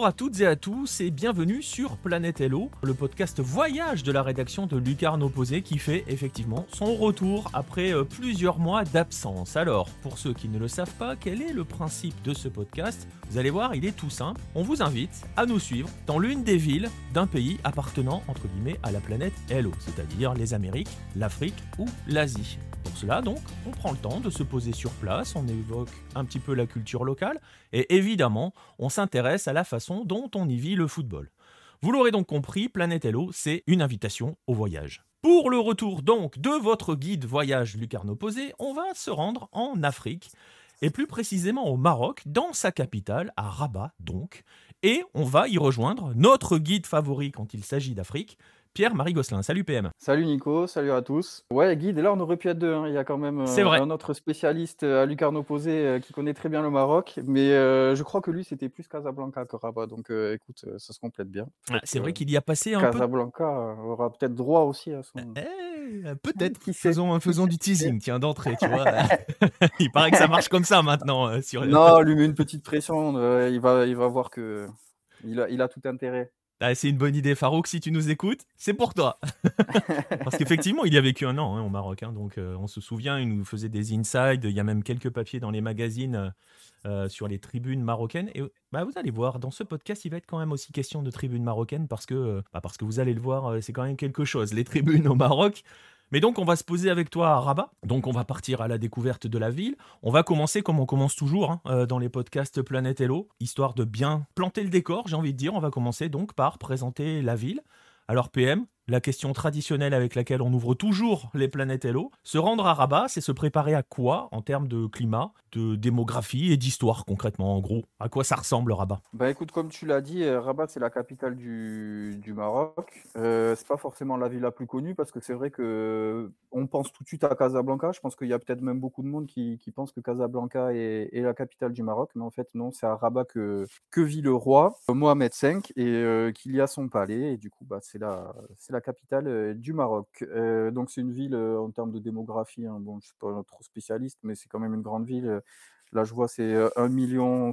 Bonjour à toutes et à tous et bienvenue sur Planète Hello, le podcast voyage de la rédaction de Lucarne Opposé qui fait effectivement son retour après euh, plusieurs mois d'absence. Alors, pour ceux qui ne le savent pas, quel est le principe de ce podcast? Vous allez voir, il est tout simple. On vous invite à nous suivre dans l'une des villes d'un pays appartenant entre guillemets à la planète Hello, c'est-à-dire les Amériques, l'Afrique ou l'Asie. Pour cela, donc, on prend le temps de se poser sur place, on évoque un petit peu la culture locale, et évidemment, on s'intéresse à la façon dont on y vit le football. Vous l'aurez donc compris, Planète Hello, c'est une invitation au voyage. Pour le retour donc de votre guide voyage Lucarne Posé, on va se rendre en Afrique, et plus précisément au Maroc, dans sa capitale, à Rabat donc, et on va y rejoindre notre guide favori quand il s'agit d'Afrique, Pierre-Marie Gosselin. Salut PM. Salut Nico, salut à tous. Ouais, guide, et là on aurait pu être deux. hein. Il y a quand même euh, vrai. un autre spécialiste euh, à Lucarne Opposé euh, qui connaît très bien le Maroc, mais euh, je crois que lui c'était plus Casablanca que Rabat, donc écoute, ça se complète bien. Ah, C'est vrai qu'il y a passé un peu. Casablanca aura peut-être droit aussi à son. Eh, peut-être. Qui sait? Faisons, faisons du teasing, tiens, d'entrée, tu vois. il paraît que ça marche comme ça maintenant sur les- Non, lui met une petite pression, il va, il va voir que il a, il a tout intérêt. Ah, c'est une bonne idée, Farouk. Si tu nous écoutes, c'est pour toi. Parce qu'effectivement, il y a vécu un an hein, au Maroc. hein, donc, euh, on se souvient, il nous faisait des insides. Il y a même quelques papiers dans les magazines euh, euh, sur les tribunes marocaines. Et bah, vous allez voir, dans ce podcast, il va être quand même aussi question de tribunes marocaines parce que, euh, bah, parce que vous allez le voir, c'est quand même quelque chose. Les tribunes au Maroc. Mais donc, on va se poser avec toi à Rabat. Donc, on va partir à la découverte de la ville. On va commencer comme on commence toujours hein, euh, dans les podcasts Planète Hello, histoire de bien planter le décor, j'ai envie de dire. On va commencer donc par présenter la ville. Alors, PM, la question traditionnelle avec laquelle on ouvre toujours les Planètes Hello, se rendre à Rabat, c'est se préparer à quoi en termes de climat, de démographie et d'histoire concrètement, en gros? À quoi ça ressemble Rabat? Bah écoute, comme tu l'as dit, euh, Rabat c'est la capitale du, Maroc. Euh, c'est pas forcément la ville la plus connue parce que c'est vrai que on pense tout de suite à Casablanca. Je pense qu'il y a peut-être même beaucoup de monde qui, pense que Casablanca est, la capitale du Maroc, mais en fait non, c'est à Rabat que, vit le roi euh, Mohamed V et euh, qu'il y a son palais. Et du coup, bah, c'est la, la capitale euh, du Maroc. Euh, donc c'est une ville euh, en termes de démographie. hein, bon, je suis pas trop spécialiste, mais c'est quand même une grande ville. Là, je vois, c'est euh, 1,7 million,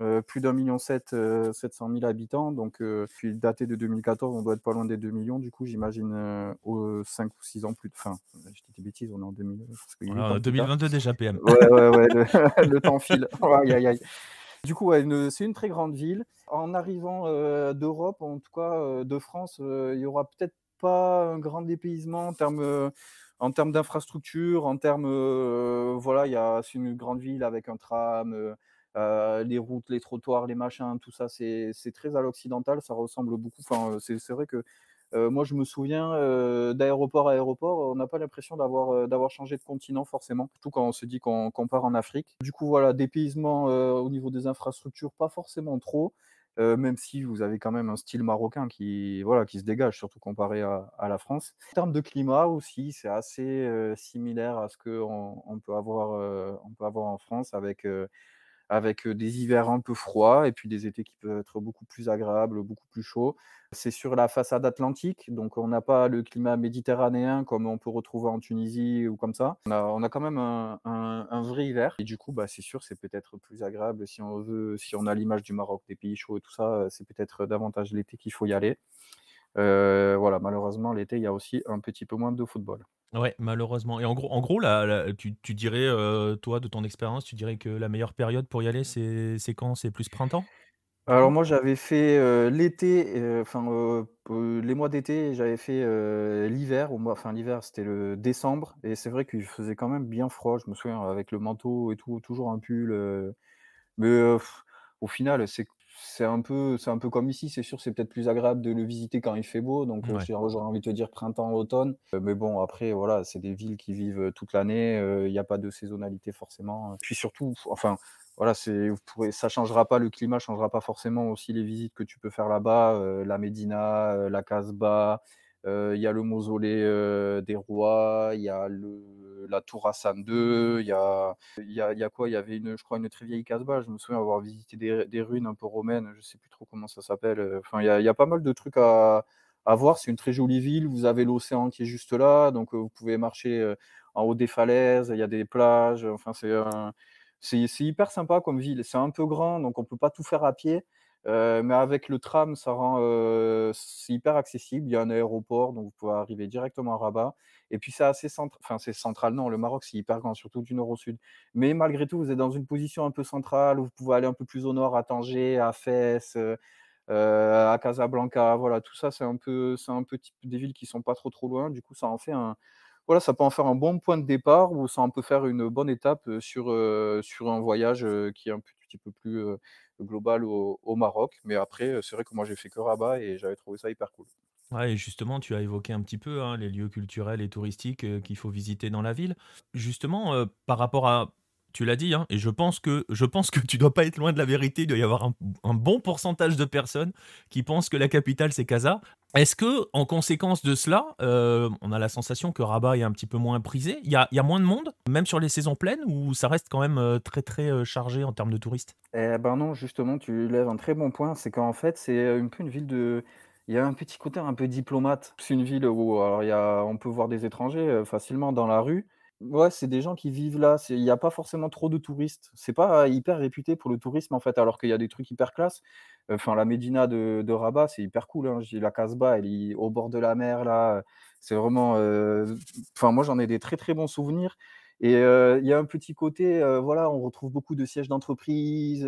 euh, plus d'un million sept, euh, 700 000 habitants. Donc, euh, puis daté de 2014, on doit être pas loin des 2 millions. Du coup, j'imagine aux 5 ou 6 ans plus de. Enfin, je dis des bêtises, on est en 2000. parce qu'il y a huit Voilà, ans plus tard. 2022 déjà, PM. Ouais, ouais, ouais, le, le temps file. Aïe, aïe, aïe. Du coup, ouais, c'est une très grande ville. En arrivant euh, d'Europe, en tout cas euh, de France, euh, il y aura peut-être pas un grand dépaysement en termes, en termes d'infrastructure, en termes, voilà, il y a, c'est une grande ville avec un tram, les routes, les trottoirs, les machins, tout ça, c'est très à l'occidental, ça ressemble beaucoup. Enfin, c'est vrai que moi, je me souviens d'aéroport à aéroport, on n'a pas l'impression d'avoir changé de continent forcément, surtout quand on se dit qu'on part en Afrique. Du coup, voilà, dépaysement au niveau des infrastructures, pas forcément trop, euh, même si vous avez quand même un style marocain qui, voilà, qui se dégage, surtout comparé à, à la France. En termes de climat aussi, c'est assez euh, similaire à ce qu'on on peut, avoir, euh, on peut avoir en France avec. Avec des hivers un peu froids et puis des étés qui peuvent être beaucoup plus agréables, beaucoup plus chauds. C'est sur la façade atlantique, donc on n'a pas le climat méditerranéen comme on peut retrouver en Tunisie ou comme ça. On a, quand même un, vrai hiver et du coup, bah, c'est sûr, c'est peut-être plus agréable si on veut, si on a l'image du Maroc, des pays chauds et tout ça, c'est peut-être davantage l'été qu'il faut y aller. Voilà, malheureusement, l'été, il y a aussi un petit peu moins de football. Ouais, malheureusement. Et en gros, en gros là, tu, tu dirais, euh, toi, de ton expérience, tu dirais que la meilleure période pour y aller, c'est quand? C'est plus printemps? Alors moi j'avais fait euh, l'été, euh, enfin les mois d'été, j'avais fait l'hiver, au enfin l'hiver c'était le décembre, et c'est vrai qu'il faisait quand même bien froid, je me souviens avec le manteau et tout, toujours un pull, mais au final c'est c'est un peu c'est un peu comme ici, c'est sûr c'est peut-être plus agréable de le visiter quand il fait beau, donc euh, Ouais. j'aurais envie de te dire printemps, automne, Euh, mais bon après voilà c'est des villes qui vivent euh, toute l'année, euh, il n'y a pas de saisonnalité forcément, puis surtout enfin voilà, c'est vous pourrez ça changera pas le climat changera pas forcément aussi les visites que tu peux faire là-bas, la Médina, la Casbah, il y a le mausolée, heu, des rois, il y a le la tour Hassan II, il y a y y a quoi? Il y avait une je crois une très vieille Casbah, je me souviens avoir visité des des ruines un peu romaines, je sais plus trop comment ça s'appelle, enfin il y a pas mal de trucs à à voir. C'est une très jolie ville, vous avez l'océan qui est juste là, donc heu, vous pouvez marcher, en haut des falaises, il y a des plages, enfin c'est c'est hyper sympa comme ville. C'est un peu grand, donc on peut pas tout faire à pied. Euh, mais avec le tram, ça rend, c'est hyper accessible. Il y a un aéroport, donc vous pouvez arriver directement à Rabat et puis c'est assez centr enfin c'est central, non, le Maroc, c'est hyper grand, surtout du nord au sud. Mais malgré tout, vous êtes dans une position un peu centrale où vous pouvez aller un peu plus au nord, à Tanger, à Fès, heu heu, à Casablanca, voilà, tout ça, c'est un peu c'est un peu type des villes qui sont pas trop, trop loin. Du coup, ça en fait un voilà, ça peut en faire un bon point de départ ou ça en peut faire une bonne étape, sur, sur un voyage, qui est un petit peu plus, global au Maroc. Mais après, heu, c'est vrai que moi j'ai fait que Rabat et j'avais trouvé ça hyper cool. Ouais et justement, tu as évoqué un petit peu, hein, les lieux culturels et touristiques, heu, qu'il faut visiter dans la ville. Justement, heu, par rapport à tu l'as dit, hein, et je pense que je pense que tu dois pas être loin de la vérité. Il doit y avoir un bon pourcentage de personnes qui pensent que la capitale, c'est Casa. Est-ce que, en conséquence de cela, heu, on a la sensation que Rabat est un petit peu moins prisé? Il y a moins de monde, même sur les saisons pleines, ou ça reste quand même, heu, très, très, heu, chargé en termes de touristes? Eh ben non, justement, tu lèves un très bon point. C'est qu'en fait, c'est, une ville de il y a un petit côté un peu diplomate. C'est une ville où alors il y a on peut voir des étrangers, facilement dans la rue. Ouais, c'est des gens qui vivent là, il y a pas forcément trop de touristes. C'est pas hyper réputé pour le tourisme, en fait, alors qu'il y a des trucs hyper classe. Enfin, la médina de Rabat, c'est hyper cool, hein. La Casbah, elle est au bord de la mer là, c'est vraiment, heu, enfin moi j'en ai des très, très bons souvenirs et heu, il y a un petit côté, voilà, on retrouve beaucoup de sièges d'entreprise,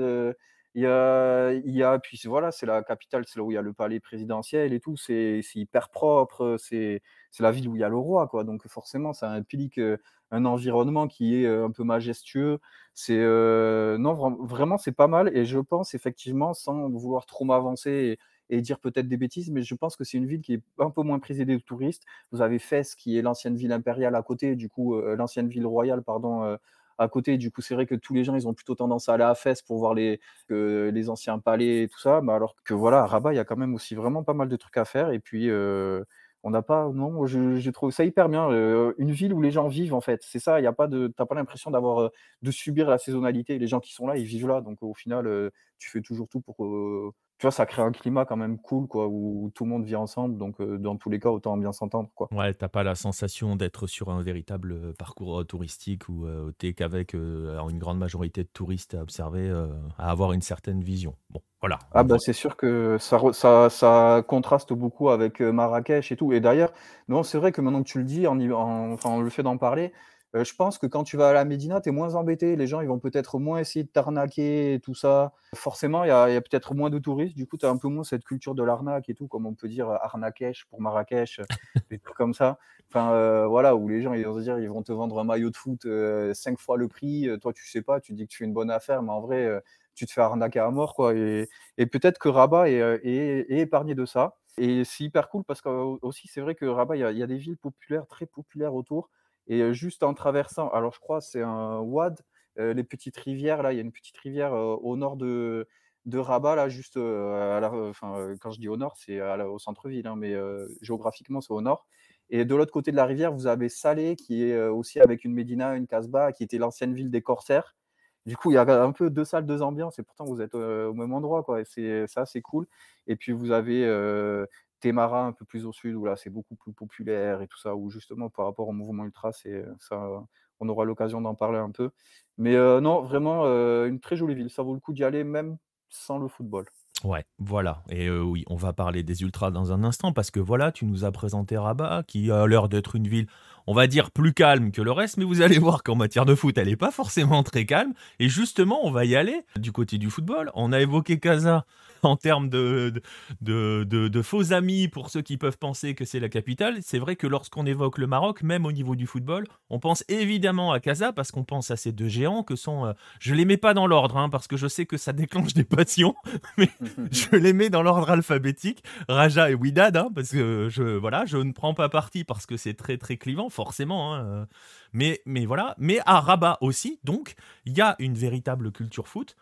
il y a puis voilà, c'est la capitale, c'est là où il y a le palais présidentiel et tout, c'est hyper propre, c'est la ville où il y a le roi, quoi, donc forcément ça implique, heu, un environnement qui est, heu, un peu majestueux. C'est, heu, non, vra vraiment c'est pas mal et je pense effectivement, sans vouloir trop m'avancer et dire peut-être des bêtises, mais je pense que c'est une ville qui est un peu moins prisée des touristes. Vous avez Fès qui est l'ancienne ville impériale à côté, du coup, l'ancienne ville royale, pardon, à côté. Du coup, c'est vrai que tous les gens, ils ont plutôt tendance à aller à Fès pour voir les, les anciens palais et tout ça, alors que voilà, à Rabat, il y a quand même aussi vraiment pas mal de trucs à faire et puis, heu, on n'a pas non, je j'ai trouvé ça hyper bien, heu, une ville où les gens vivent en fait. C'est ça, il y a pas de tu as pas l'impression d'avoir, de subir la saisonnalité. Les gens qui sont là, ils vivent là, donc au final, tu fais toujours tout pour, tu vois, ça crée un climat quand même cool quoi, où tout le monde vit ensemble, donc heu, dans tous les cas, autant bien s'entendre quoi. Ouais, t'as pas la sensation d'être sur un véritable, heu, parcours, heu, touristique où, heu, tu qu'avec, alors une grande majorité de touristes à observer, à avoir une certaine vision. Bon, voilà, Ah bah, c'est sûr que ça re ça ça contraste beaucoup avec, Marrakech et tout et d'ailleurs, non, c'est vrai que maintenant que tu le dis, en y en enfin, le fait d'en parler, heu, je pense que quand tu vas à la Médina, tu es moins embêté. Les gens, ils vont peut-être moins essayer de t'arnaquer et tout ça. Forcément, il y a peut-être moins de touristes, du coup, tu as un peu moins cette culture de l'arnaque et tout, comme on peut dire, heu, Arnakech pour Marrakech, heu, des trucs comme ça. Enfin, voilà, où les gens, ils vont se dire, ils vont te vendre un maillot de foot, 5 fois le prix, toi, tu sais pas, tu dis que tu fais une bonne affaire, mais en vrai, tu te fais arnaquer à mort, quoi et et peut-être que Rabat est, heu, est est épargné de ça et c'est hyper cool parce qu'aussi c'est vrai que Rabat, il y a il y a des villes populaires, très populaires autour et juste en traversant alors je crois c'est un heu, les petites rivières là, il y a une petite rivière, au nord de de Rabat là, juste, à la enfin, quand je dis au nord, c'est au centre-ville, hein, mais géographiquement c'est au nord. Et de l'autre côté de la rivière, vous avez Salé qui est, aussi avec une médina, une casbah, qui était l'ancienne ville des corsaires. Du coup, il y a un peu 2 salles, 2 ambiances et pourtant vous êtes, au même endroit, quoi c'est ça, c'est cool. Et puis vous avez, Témara un peu plus au sud où là, c'est beaucoup plus populaire et tout ça, où justement par rapport au mouvement ultra, c'est, ça on aura l'occasion d'en parler un peu. Mais, heu, non, vraiment, heu, une très jolie ville. Ça vaut le coup d'y aller même sans le football. Ouais, voilà et oui, on va parler des ultras dans un instant parce que voilà, tu nous as présenté Rabat qui a l'air d'être une ville, on va dire plus calme que le reste, mais vous allez voir qu'en matière de foot, elle est pas forcément très calme et justement, on va y aller du côté du football. On a évoqué Casa en termes de de de de faux amis pour ceux qui peuvent penser que c'est la capitale. C'est vrai que lorsqu'on évoque le Maroc, même au niveau du football, on pense évidemment à Casa parce qu'on pense à ces 2 géants que sont, heu, je les mets pas dans l'ordre, hein, parce que je sais que ça déclenche des passions, mais je les mets dans l'ordre alphabétique, Raja et Widad, hein, parce que je, voilà, je ne prends pas parti parce que c'est très très clivant, forcément. hein, euh. mais, voilà. Mais à Rabat aussi, donc, il y a une véritable culture foot.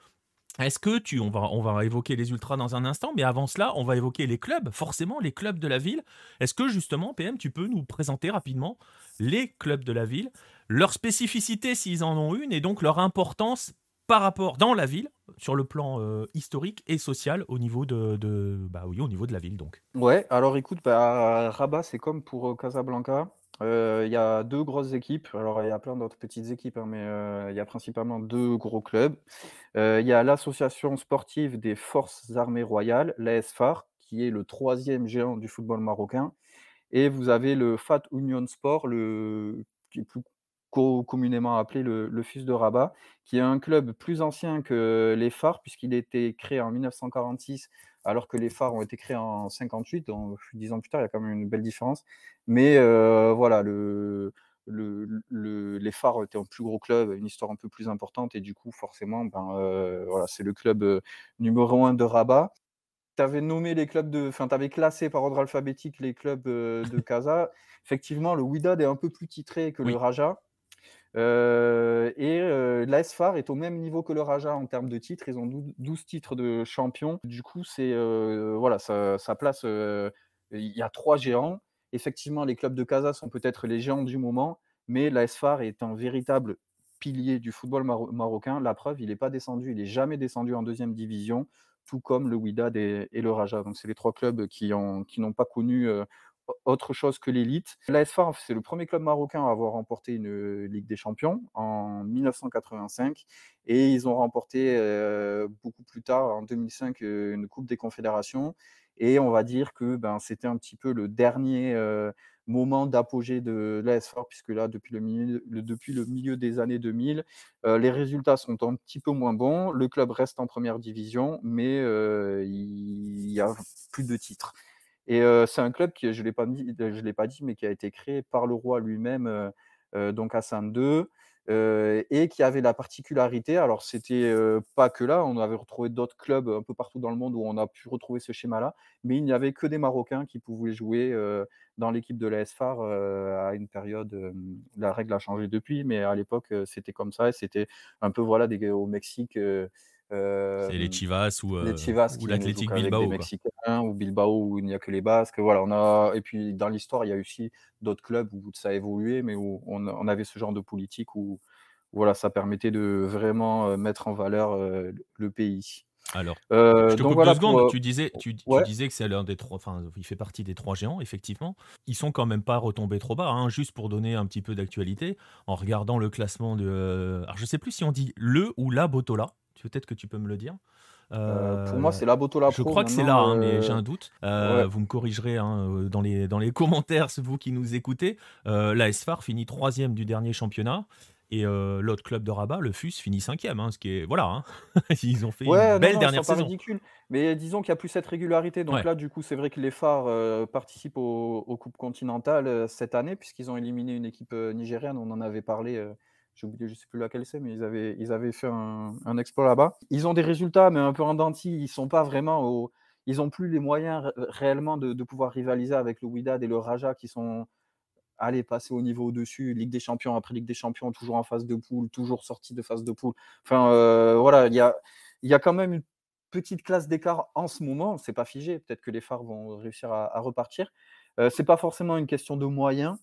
Est-ce que tu, on va, on va évoquer les ultras dans un instant, mais avant cela, on va évoquer les clubs, forcément les clubs de la ville. Est-ce que justement, PM, tu peux nous présenter rapidement les clubs de la ville, leur spécificité s'ils en ont une, et donc leur importance par rapport dans la ville, sur le plan euh, historique et social au niveau de, bah oui, au niveau de la ville donc. Ouais, alors écoute, bah, Rabat, c'est comme pour, heu, Casablanca. Il y a deux grosses équipes. Alors, il y a plein d'autres petites équipes, hein, mais il y a principalement deux gros clubs. il y a l'association sportive des Forces armées royales, l'ASFAR, qui est le troisième géant du football marocain. Et vous avez le FAT Union Sport, le, qui est plus communément appelé le, le FUS de Rabat, qui est un club plus ancien que les phares, puisqu'il a été créé en 1946, alors que les phares ont été créés en 58, donc dix ans plus tard, il y a quand même une belle différence. Mais euh, voilà, le, le, les phares étaient un plus gros club, une histoire un peu plus importante, et du coup, forcément, ben, euh, voilà, c'est le club euh, numéro un de Rabat tu avais nommé les clubs de. Enfin, tu avais classé par ordre alphabétique les clubs de Casa. Effectivement, le Wydad est un peu plus titré que le Raja. Euh, et euh, l'ASFAR est au même niveau que le Raja en termes de titres. Ils ont 12 titres de champion. Du coup, c'est euh, voilà, ça, place. Il y a trois géants. Effectivement, les clubs de Casa sont peut-être les géants du moment, mais l'ASFAR est un véritable pilier du football marocain. La preuve, il n'est pas descendu, il n'est jamais descendu en deuxième division, tout comme le Wydad et, le Raja. Donc, c'est les trois clubs qui n'ont qui pas connu autre chose que l'élite. L'ASFA, c'est le premier club marocain à avoir remporté une Ligue des Champions en 1985 et ils ont remporté euh, beaucoup plus tard, en 2005, euh, une Coupe des Confédérations. Et on va dire que ben, c'était un petit peu le dernier euh, moment d'apogée de l'ASFA, puisque là, depuis le milieu, depuis le milieu des années 2000, les résultats sont un petit peu moins bons. Le club reste en première division, mais il y a plus de titres. Et c'est un club qui, je ne l'ai pas dit, l'ai pas dit, mais qui a été créé par le roi lui-même, donc Hassan II, et qui avait la particularité. Alors c'était pas que là, on avait retrouvé d'autres clubs un peu partout dans le monde où on a pu retrouver ce schéma-là, mais il n'y avait que des Marocains qui pouvaient jouer dans l'équipe de l'ASFAR à une période. la règle a changé depuis, mais à l'époque c'était comme ça. Et c'était un peu voilà au Mexique c'est les Chivas ou, les Chivas ou l'Athletic Bilbao. Mexicains, ou Bilbao où il n'y a que les Basques. Voilà, on a... Et puis dans l'histoire, il y a aussi d'autres clubs où ça a évolué, mais où on, on avait ce genre de politique où voilà, ça permettait de vraiment mettre en valeur le pays. Alors, je te coupe voilà, deux secondes. Tu disais, tu, disais que c'est l'un des trois. Enfin, il fait partie des trois géants, effectivement. Ils sont quand même pas retombés trop bas, hein, juste pour donner un petit peu d'actualité. En regardant le classement de. Alors, je sais plus si on dit le ou la Botola. Peut-être que tu peux me le dire. Euh, pour moi, c'est la Botola Je crois que c'est là, hein, mais j'ai un doute. Euh, vous me corrigerez hein, dans, les, dans les commentaires, vous qui nous écoutez. Euh, la SFAR finit troisième du dernier championnat. Et l'autre club de Rabat, le FUS, finit cinquième. Hein, ce qui est. Voilà. Ils ont fait une belle dernière saison. ridicule. Mais disons qu'il n'y a plus cette régularité. Donc là, du coup, c'est vrai que les phares participent aux, aux, Coupes continentales cette année, puisqu'ils ont éliminé une équipe nigérienne. On en avait parlé j'ai oublié, je sais plus laquelle c'est, mais ils avaient, ils avaient fait un, exploit là-bas. Ils ont des résultats, mais un peu en denti. Ils sont pas vraiment au, ils ont plus les moyens réellement de, pouvoir rivaliser avec le Wydad et le Raja qui sont allés passer au niveau au-dessus, Ligue des Champions après Ligue des Champions, toujours en phase de poule, toujours sorti de phase de poule. Enfin, euh, voilà, il y a, y a quand même une petite classe d'écart en ce moment. C'est pas figé. Peut-être que les phares vont réussir à, repartir. Euh, c'est pas forcément une question de moyens.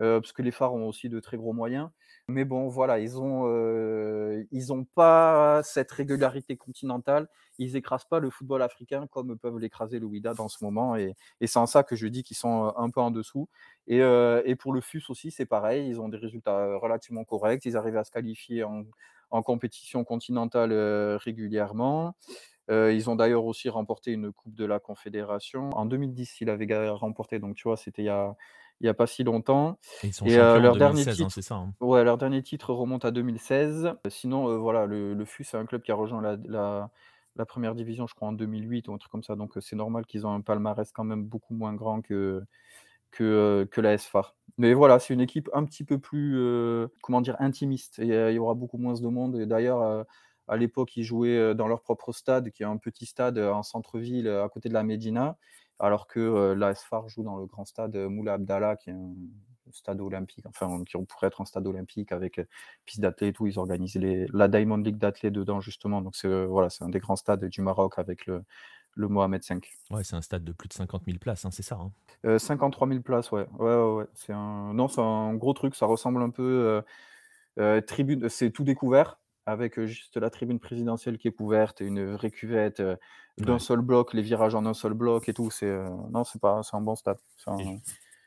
Euh, parce que les phares ont aussi de très gros moyens. Mais bon, voilà, ils n'ont euh, ils ont pas cette régularité continentale. Ils écrasent pas le football africain comme peuvent l'écraser le Wydad en ce moment. Et, c'est en ça que je dis qu'ils sont euh, un peu en dessous. Et, et pour le FUS aussi, c'est pareil. Ils ont des résultats relativement corrects. Ils arrivent à se qualifier en, compétition continentale régulièrement. ils ont d'ailleurs aussi remporté une Coupe de la Confédération. En 2010, ils avaient remporté, donc tu vois, c'était il y a, il n'y a pas si longtemps. Et ils sont leur dernier hein, titre, c'est ça. Hein. Ouais, leur dernier titre remonte à 2016. Sinon, voilà, le, le FUS, c'est un club qui a rejoint la, la, première division, je crois, en 2008 ou un truc comme ça. Donc, c'est normal qu'ils ont un palmarès quand même beaucoup moins grand que, que, que la SFAR. Mais voilà, c'est une équipe un petit peu plus, comment dire, intimiste. Et, il y aura beaucoup moins de monde. Et d'ailleurs, à l'époque, ils jouaient dans leur propre stade, qui est un petit stade en centre-ville, à côté de la Médina alors que l'ASFAR joue dans le grand stade Moula Abdallah, qui est un stade olympique, enfin, qui pourrait être un stade olympique avec piste d'athlètes et tout. Ils organisent la Diamond League d'athlètes dedans, justement. Donc, c'est voilà, un des grands stades du Maroc avec le, le Mohamed V. Ouais, c'est un stade de plus de 50 000 places, hein, c'est ça 53 000 hein? places, ouais. ouais, ouais, C'est un... Non, c'est un gros truc. Ça ressemble un peu. tribune, c'est tout découvert avec juste la tribune présidentielle qui est couverte et une vraie cuvette d'un seul bloc, les virages en un seul bloc et tout. C'est non, c'est pas, c'est un bon stade.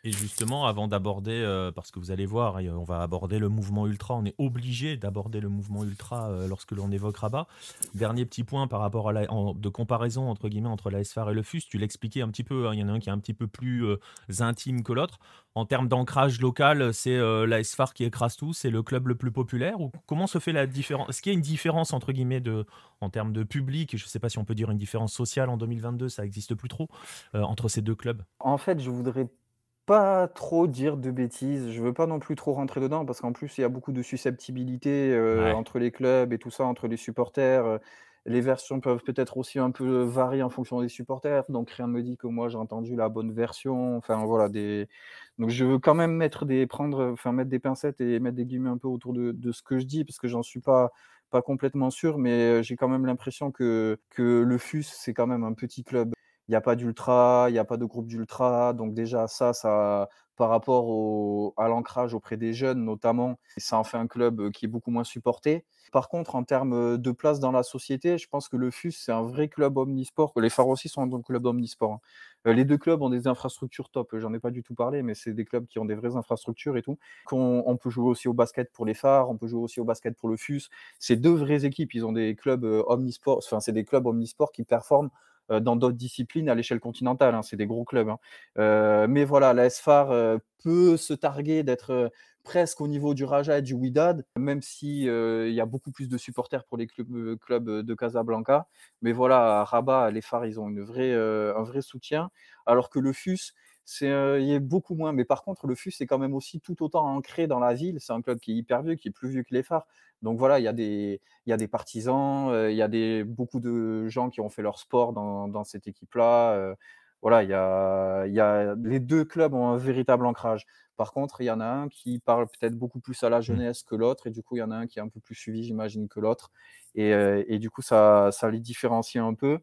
Et justement, avant d'aborder, euh, parce que vous allez voir, on va aborder le mouvement ultra, on est obligé d'aborder le mouvement ultra euh, lorsque l'on évoque Rabat. Dernier petit point par rapport à la, de comparaison entre guillemets entre la SFAR et le FUS, tu l'expliquais un petit peu, hein, il y en a un qui est un petit peu plus euh, intime que l'autre. En termes d'ancrage local, c'est la SFAR qui écrase tout, c'est le club le plus populaire ou comment se fait la différence Est-ce qu'il y a une différence entre guillemets en termes de public, je ne sais pas si on peut dire une différence sociale en 2022, ça n'existe plus trop, entre ces deux clubs? En fait, je voudrais pas trop dire de bêtises. Je veux pas non plus trop rentrer dedans parce qu'en plus, il y a beaucoup de susceptibilité, entre les clubs et tout ça, entre les supporters, Les versions peuvent peut-être aussi un peu varier en fonction des supporters, donc rien ne me dit que moi j'ai entendu la bonne version. Enfin voilà, des donc je veux quand même mettre des prendre, enfin mettre des pincettes et mettre des guillemets un peu autour de de ce que je dis parce que j'en suis pas pas complètement sûr, mais j'ai quand même l'impression que que le FUS, c'est quand même un petit club il n'y a pas d'ultra, il n'y a pas de groupe d'ultra. Donc déjà, ça, ça, par rapport au, à l'ancrage auprès des jeunes notamment, ça en fait un club qui est beaucoup moins supporté. Par contre, en termes de place dans la société, je pense que le FUS, c'est un vrai club omnisport. Les Phares aussi sont un club omnisport. Hein. Les deux clubs ont des infrastructures top. J'en ai pas du tout parlé, mais c'est des clubs qui ont des vraies infrastructures et tout. On, peut jouer aussi au basket pour les Phares, on peut jouer aussi au basket pour le FUS. C'est deux vraies équipes. Ils ont des clubs omnisport, enfin, c'est des clubs omnisport qui performent dans d'autres disciplines à l'échelle continentale. Hein, c'est des gros clubs. Hein. Euh, mais voilà, la SFAR euh, peut se targuer d'être presque au niveau du Raja et du Widad, même si il y a beaucoup plus de supporters pour les clubs, clubs de Casablanca. Mais voilà, à Rabat, les phares, ils ont une vraie, un vrai soutien, alors que le FUS, c'est il y a beaucoup moins. Mais par contre, le FUS est quand même aussi tout autant ancré dans la ville. C'est un club qui est hyper vieux, qui est plus vieux que les phares. Donc voilà, il y a des, il y a des partisans, il y a des, beaucoup de gens qui ont fait leur sport dans, dans cette équipe-là. voilà, il y a, il y a, les deux clubs ont un véritable ancrage. Par contre, il y en a un qui parle peut-être beaucoup plus à la mmh. jeunesse que l'autre, et du coup, il y en a un qui est un peu plus suivi, j'imagine, que l'autre. Et, et, du coup, ça, ça les différencie un peu.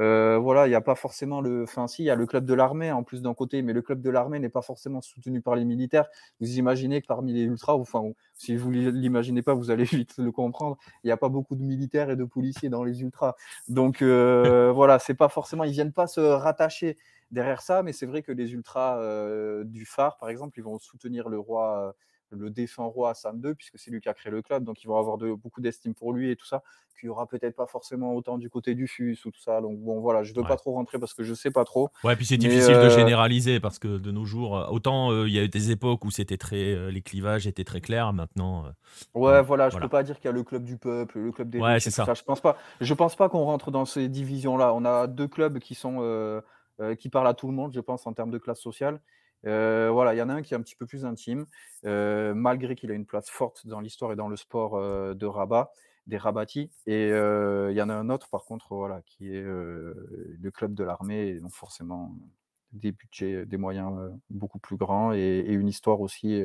Euh, voilà, il n'y a pas forcément le. Enfin, si, il y a le club de l'armée en plus d'un côté, mais le club de l'armée n'est pas forcément soutenu par les militaires. Vous imaginez que parmi les ultras, enfin, si vous ne l'imaginez pas, vous allez vite le comprendre, il n'y a pas beaucoup de militaires et de policiers dans les ultras. Donc euh, voilà, c'est pas forcément. Ils viennent pas se rattacher derrière ça, mais c'est vrai que les ultras euh, du phare, par exemple, ils vont soutenir le roi le défunt roi Hassan II, puisque c'est lui qui a créé le club, donc ils vont avoir de, beaucoup d'estime pour lui et tout ça, qu'il n'y aura peut-être pas forcément autant du côté du FUS ou tout ça. Donc bon, voilà, je ne veux pas trop rentrer parce que je ne sais pas trop. Ouais, puis c'est difficile de euh, généraliser parce que de nos jours, euh, autant euh, il y a eu des époques où c'était très, les clivages étaient très clairs, maintenant. ouais, voilà, je ne peux pas dire qu'il y a le club du peuple, le club des. Ouais, c'est ça. Je pense pas. Je pense pas qu'on rentre dans ces divisions-là. On a deux clubs qui sont qui parlent à tout le monde, je pense, en termes de classe sociale. Euh, voilà, il y en a un qui est un petit peu plus intime, euh, malgré qu'il a une place forte dans l'histoire et dans le sport euh, de Rabat, des Rabati. Et il y en a un autre, par contre, voilà, qui est le club de l'armée, donc forcément des budgets, des moyens beaucoup plus grands et, une histoire aussi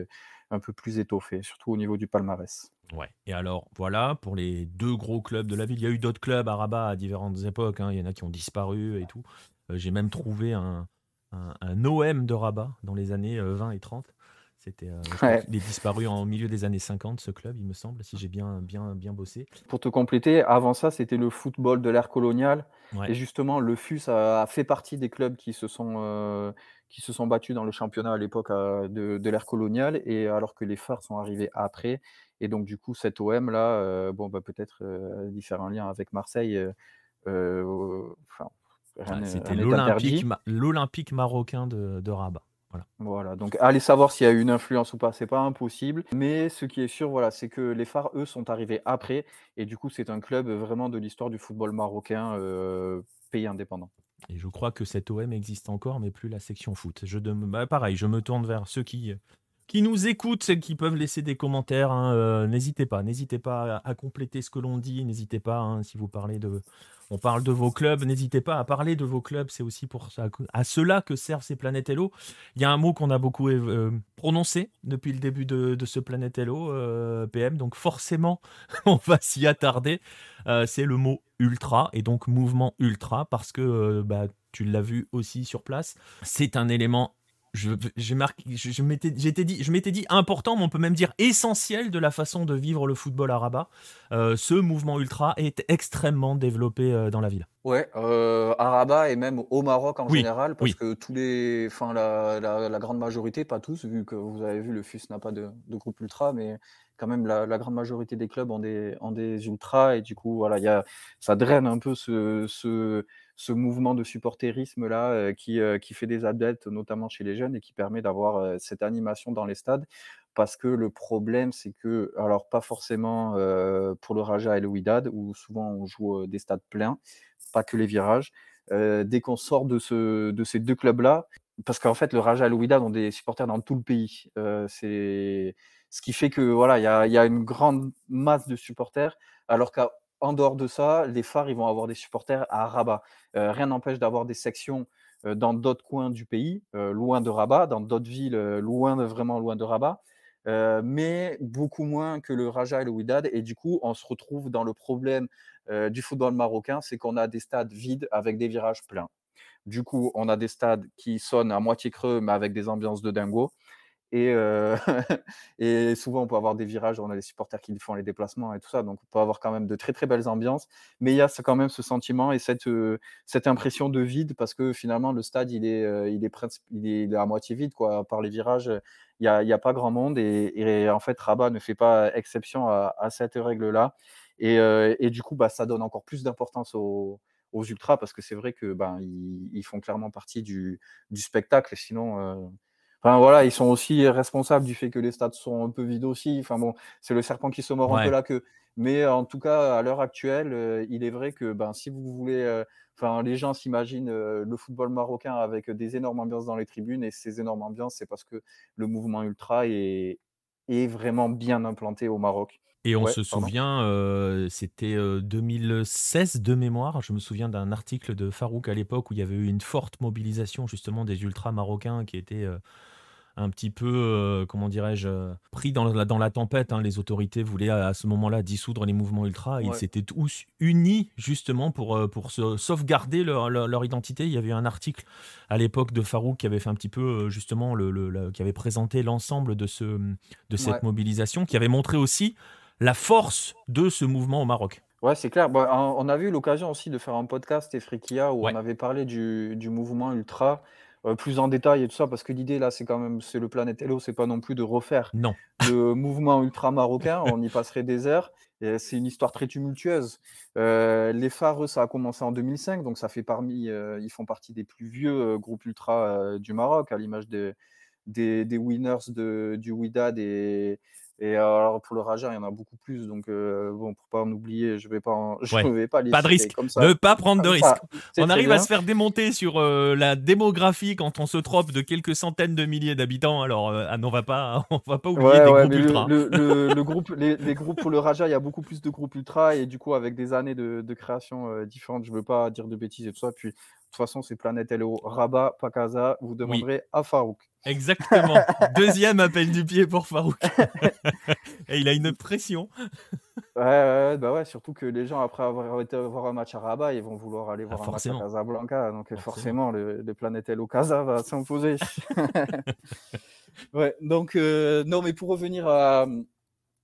un peu plus étoffée, surtout au niveau du palmarès. Ouais. Et alors, voilà, pour les deux gros clubs de la ville, il y a eu d'autres clubs à Rabat à différentes époques. Hein. Il y en a qui ont disparu et tout. J'ai même trouvé un, un, OM de Rabat dans les années 20 euh, et 30. C'était, euh, Il est disparu en milieu des années 50, ce club, il me semble, si j'ai bien, bien, bien bossé. Pour te compléter, avant ça, c'était le football de l'ère coloniale. Et justement, le FUS a, fait partie des clubs qui se sont, euh, qui se sont battus dans le championnat à l'époque de, de l'ère coloniale, et alors que les phares sont arrivés après. Et donc, du coup, cet OM-là, bon, bah, peut-être différents faire un lien avec Marseille. Enfin, c'était l'Olympique marocain de, Rabat. Voilà. voilà. donc allez savoir s'il y a eu une influence ou pas, c'est pas impossible. Mais ce qui est sûr, voilà, c'est que les phares, eux, sont arrivés après. Et du coup, c'est un club vraiment de l'histoire du football marocain, euh, pays indépendant. Et je crois que cet OM existe encore, mais plus la section foot. Je bah, pareil, je me tourne vers ceux qui, qui nous écoutent et qui peuvent laisser des commentaires. Hein, euh, n'hésitez pas, n'hésitez pas à, compléter ce que l'on dit. N'hésitez pas, hein, si vous parlez de, on parle de vos clubs, n'hésitez pas à parler de vos clubs, c'est aussi pour ça, à cela que servent ces Planètes Hello. Il y a un mot qu'on a beaucoup euh, prononcé depuis le début de, ce Planète Hello, euh, PM, donc forcément on va s'y attarder. Euh, c'est le mot ultra et donc mouvement ultra parce que bah, tu l'as vu aussi sur place, c'est un élément je, je, je, m'étais dit, je m'étais dit important, mais on peut même dire essentiel de la façon de vivre le football à Rabat. Euh, ce mouvement ultra est extrêmement développé euh, dans la ville. Ouais, heu, à Rabat et même au Maroc en Oui, général, parce oui. que tous les enfin la la la grande majorité, pas tous, vu que vous avez vu le FUS n'a pas de de groupe ultra, mais quand même la grande majorité des clubs ont des ont des ultras et du coup, voilà, il y a ça draine un peu ce ce mouvement de supporterisme-là, heu, qui, heu, qui fait des adeptes, notamment chez les jeunes et qui permet d'avoir, heu, cette animation dans les stades. Parce que le problème, c'est que alors pas forcément, pour le Raja et le Wydad, où souvent on joue, des stades pleins, pas que les virages. Dès qu'on sort de ce de ces 2 clubs-là parce qu'en fait, le Raja et le Wydad ont des supporters dans tout le pays. C'est ce qui fait que, voilà, il y a une grande masse de supporters, alors qu'en dehors de ça, les phares, ils vont avoir des supporters à Rabat. Heu, rien n'empêche d'avoir des sections, heu, dans d'autres coins du pays, heu, loin de Rabat, dans d'autres villes, loin de vraiment loin de Rabat, mais beaucoup moins que le Raja et le Wydad et du coup, on se retrouve dans le problème du football marocain, c'est qu'on a des stades vides avec des virages pleins. Du coup, on a des stades qui sonnent à moitié creux, mais avec des ambiances de dingo et heu et souvent, on peut avoir des virages on a des supporters qui font les déplacements et tout ça, donc on peut avoir quand même de très, très belles ambiances. Mais il y a quand même ce sentiment et cette, heu, cette impression de vide parce que finalement le stade il est, heu, il est à moitié vide quoi, par les virages, il y a a pas grand monde et en fait Rabat ne fait pas exception à cette règle-là et du coup, bah, ça donne encore plus d'importance aux aux ultras parce que c'est vrai que, ben, ils ils font clairement partie du du spectacle sinon, Enfin voilà, ils sont aussi responsables du fait que les stades sont un peu vides aussi. Enfin bon, c'est le serpent qui se mord un peu la queue. Mais en tout cas, à l'heure actuelle, heu, il est vrai que, ben, si vous voulez, heu, enfin les gens s'imaginent, le football marocain avec des énormes ambiances dans les tribunes et ces énormes ambiances, c'est parce que le mouvement ultra est est vraiment bien implanté au Maroc. Et on Ouais, se souvient, heu, c'était, heu, 2016 de mémoire. Je me souviens d'un article de Farouk à l'époque où il y avait eu une forte mobilisation justement des ultras marocains qui étaient, un petit peu, comment dirais-je? Pris dans la dans la tempête, hein. Les autorités voulaient à à ce moment-là dissoudre les mouvements ultras et ils Ouais. s'étaient tous unis justement pour, pour se sauvegarder leur leur leur identité. Il y avait eu un article à l'époque de Farouk qui avait fait un petit peu, justement le le le qui avait présenté l'ensemble de ce, de cette Ouais. mobilisation, qui avait montré aussi la force de ce mouvement au Maroc. Ouais, c'est clair. Bah, on avait eu l'occasion aussi de faire un podcast, Efrikia, où on avait parlé du du mouvement ultra, heu, plus en détail et tout ça, parce que l'idée là, c'est quand même c'est le Planète Hello, c'est pas non plus de refaire non. le mouvement ultra marocain, on y passerait des heures c'est une histoire très tumultueuse. Heu, les phares, eux, ça a commencé en 2005, donc ça fait parmi, heu, ils font partie des plus vieux, groupes ultra, du Maroc, à l'image des des des Winners de du Wydad et et alors pour le Raja, il y en a beaucoup plus donc heu, bon, pour pas en oublier, je vais pas en je Ouais, vais pas les pas de risque, comme ça. Ne pas prendre de risque. On arrive à se faire démonter sur, heu, la démographie quand on se trompe de quelques centaines de milliers d'habitants, alors, ah non, on va pas on va pas oublier Ouais, des ouais, groupes mais le le le groupe les les groupes pour le Raja, il y a beaucoup plus de groupes ultra et du coup, avec des années de de création, différentes, je veux pas dire de bêtises et tout ça. Puis, toute façon, c'est Planète LO, Rabat, pas Casa, vous Oui, demanderez à Farouk. exactement. Deuxième appel du pied pour Farouk et il a une pression. Ouais, ouais, bah, ouais, surtout que les gens après avoir été voir un match à Rabat, ils vont vouloir aller Ah voir un match à Casablanca, donc heu, forcément. forcément le le Planète LO Casa va s'imposer. Ouais, donc heu, non, mais pour revenir à,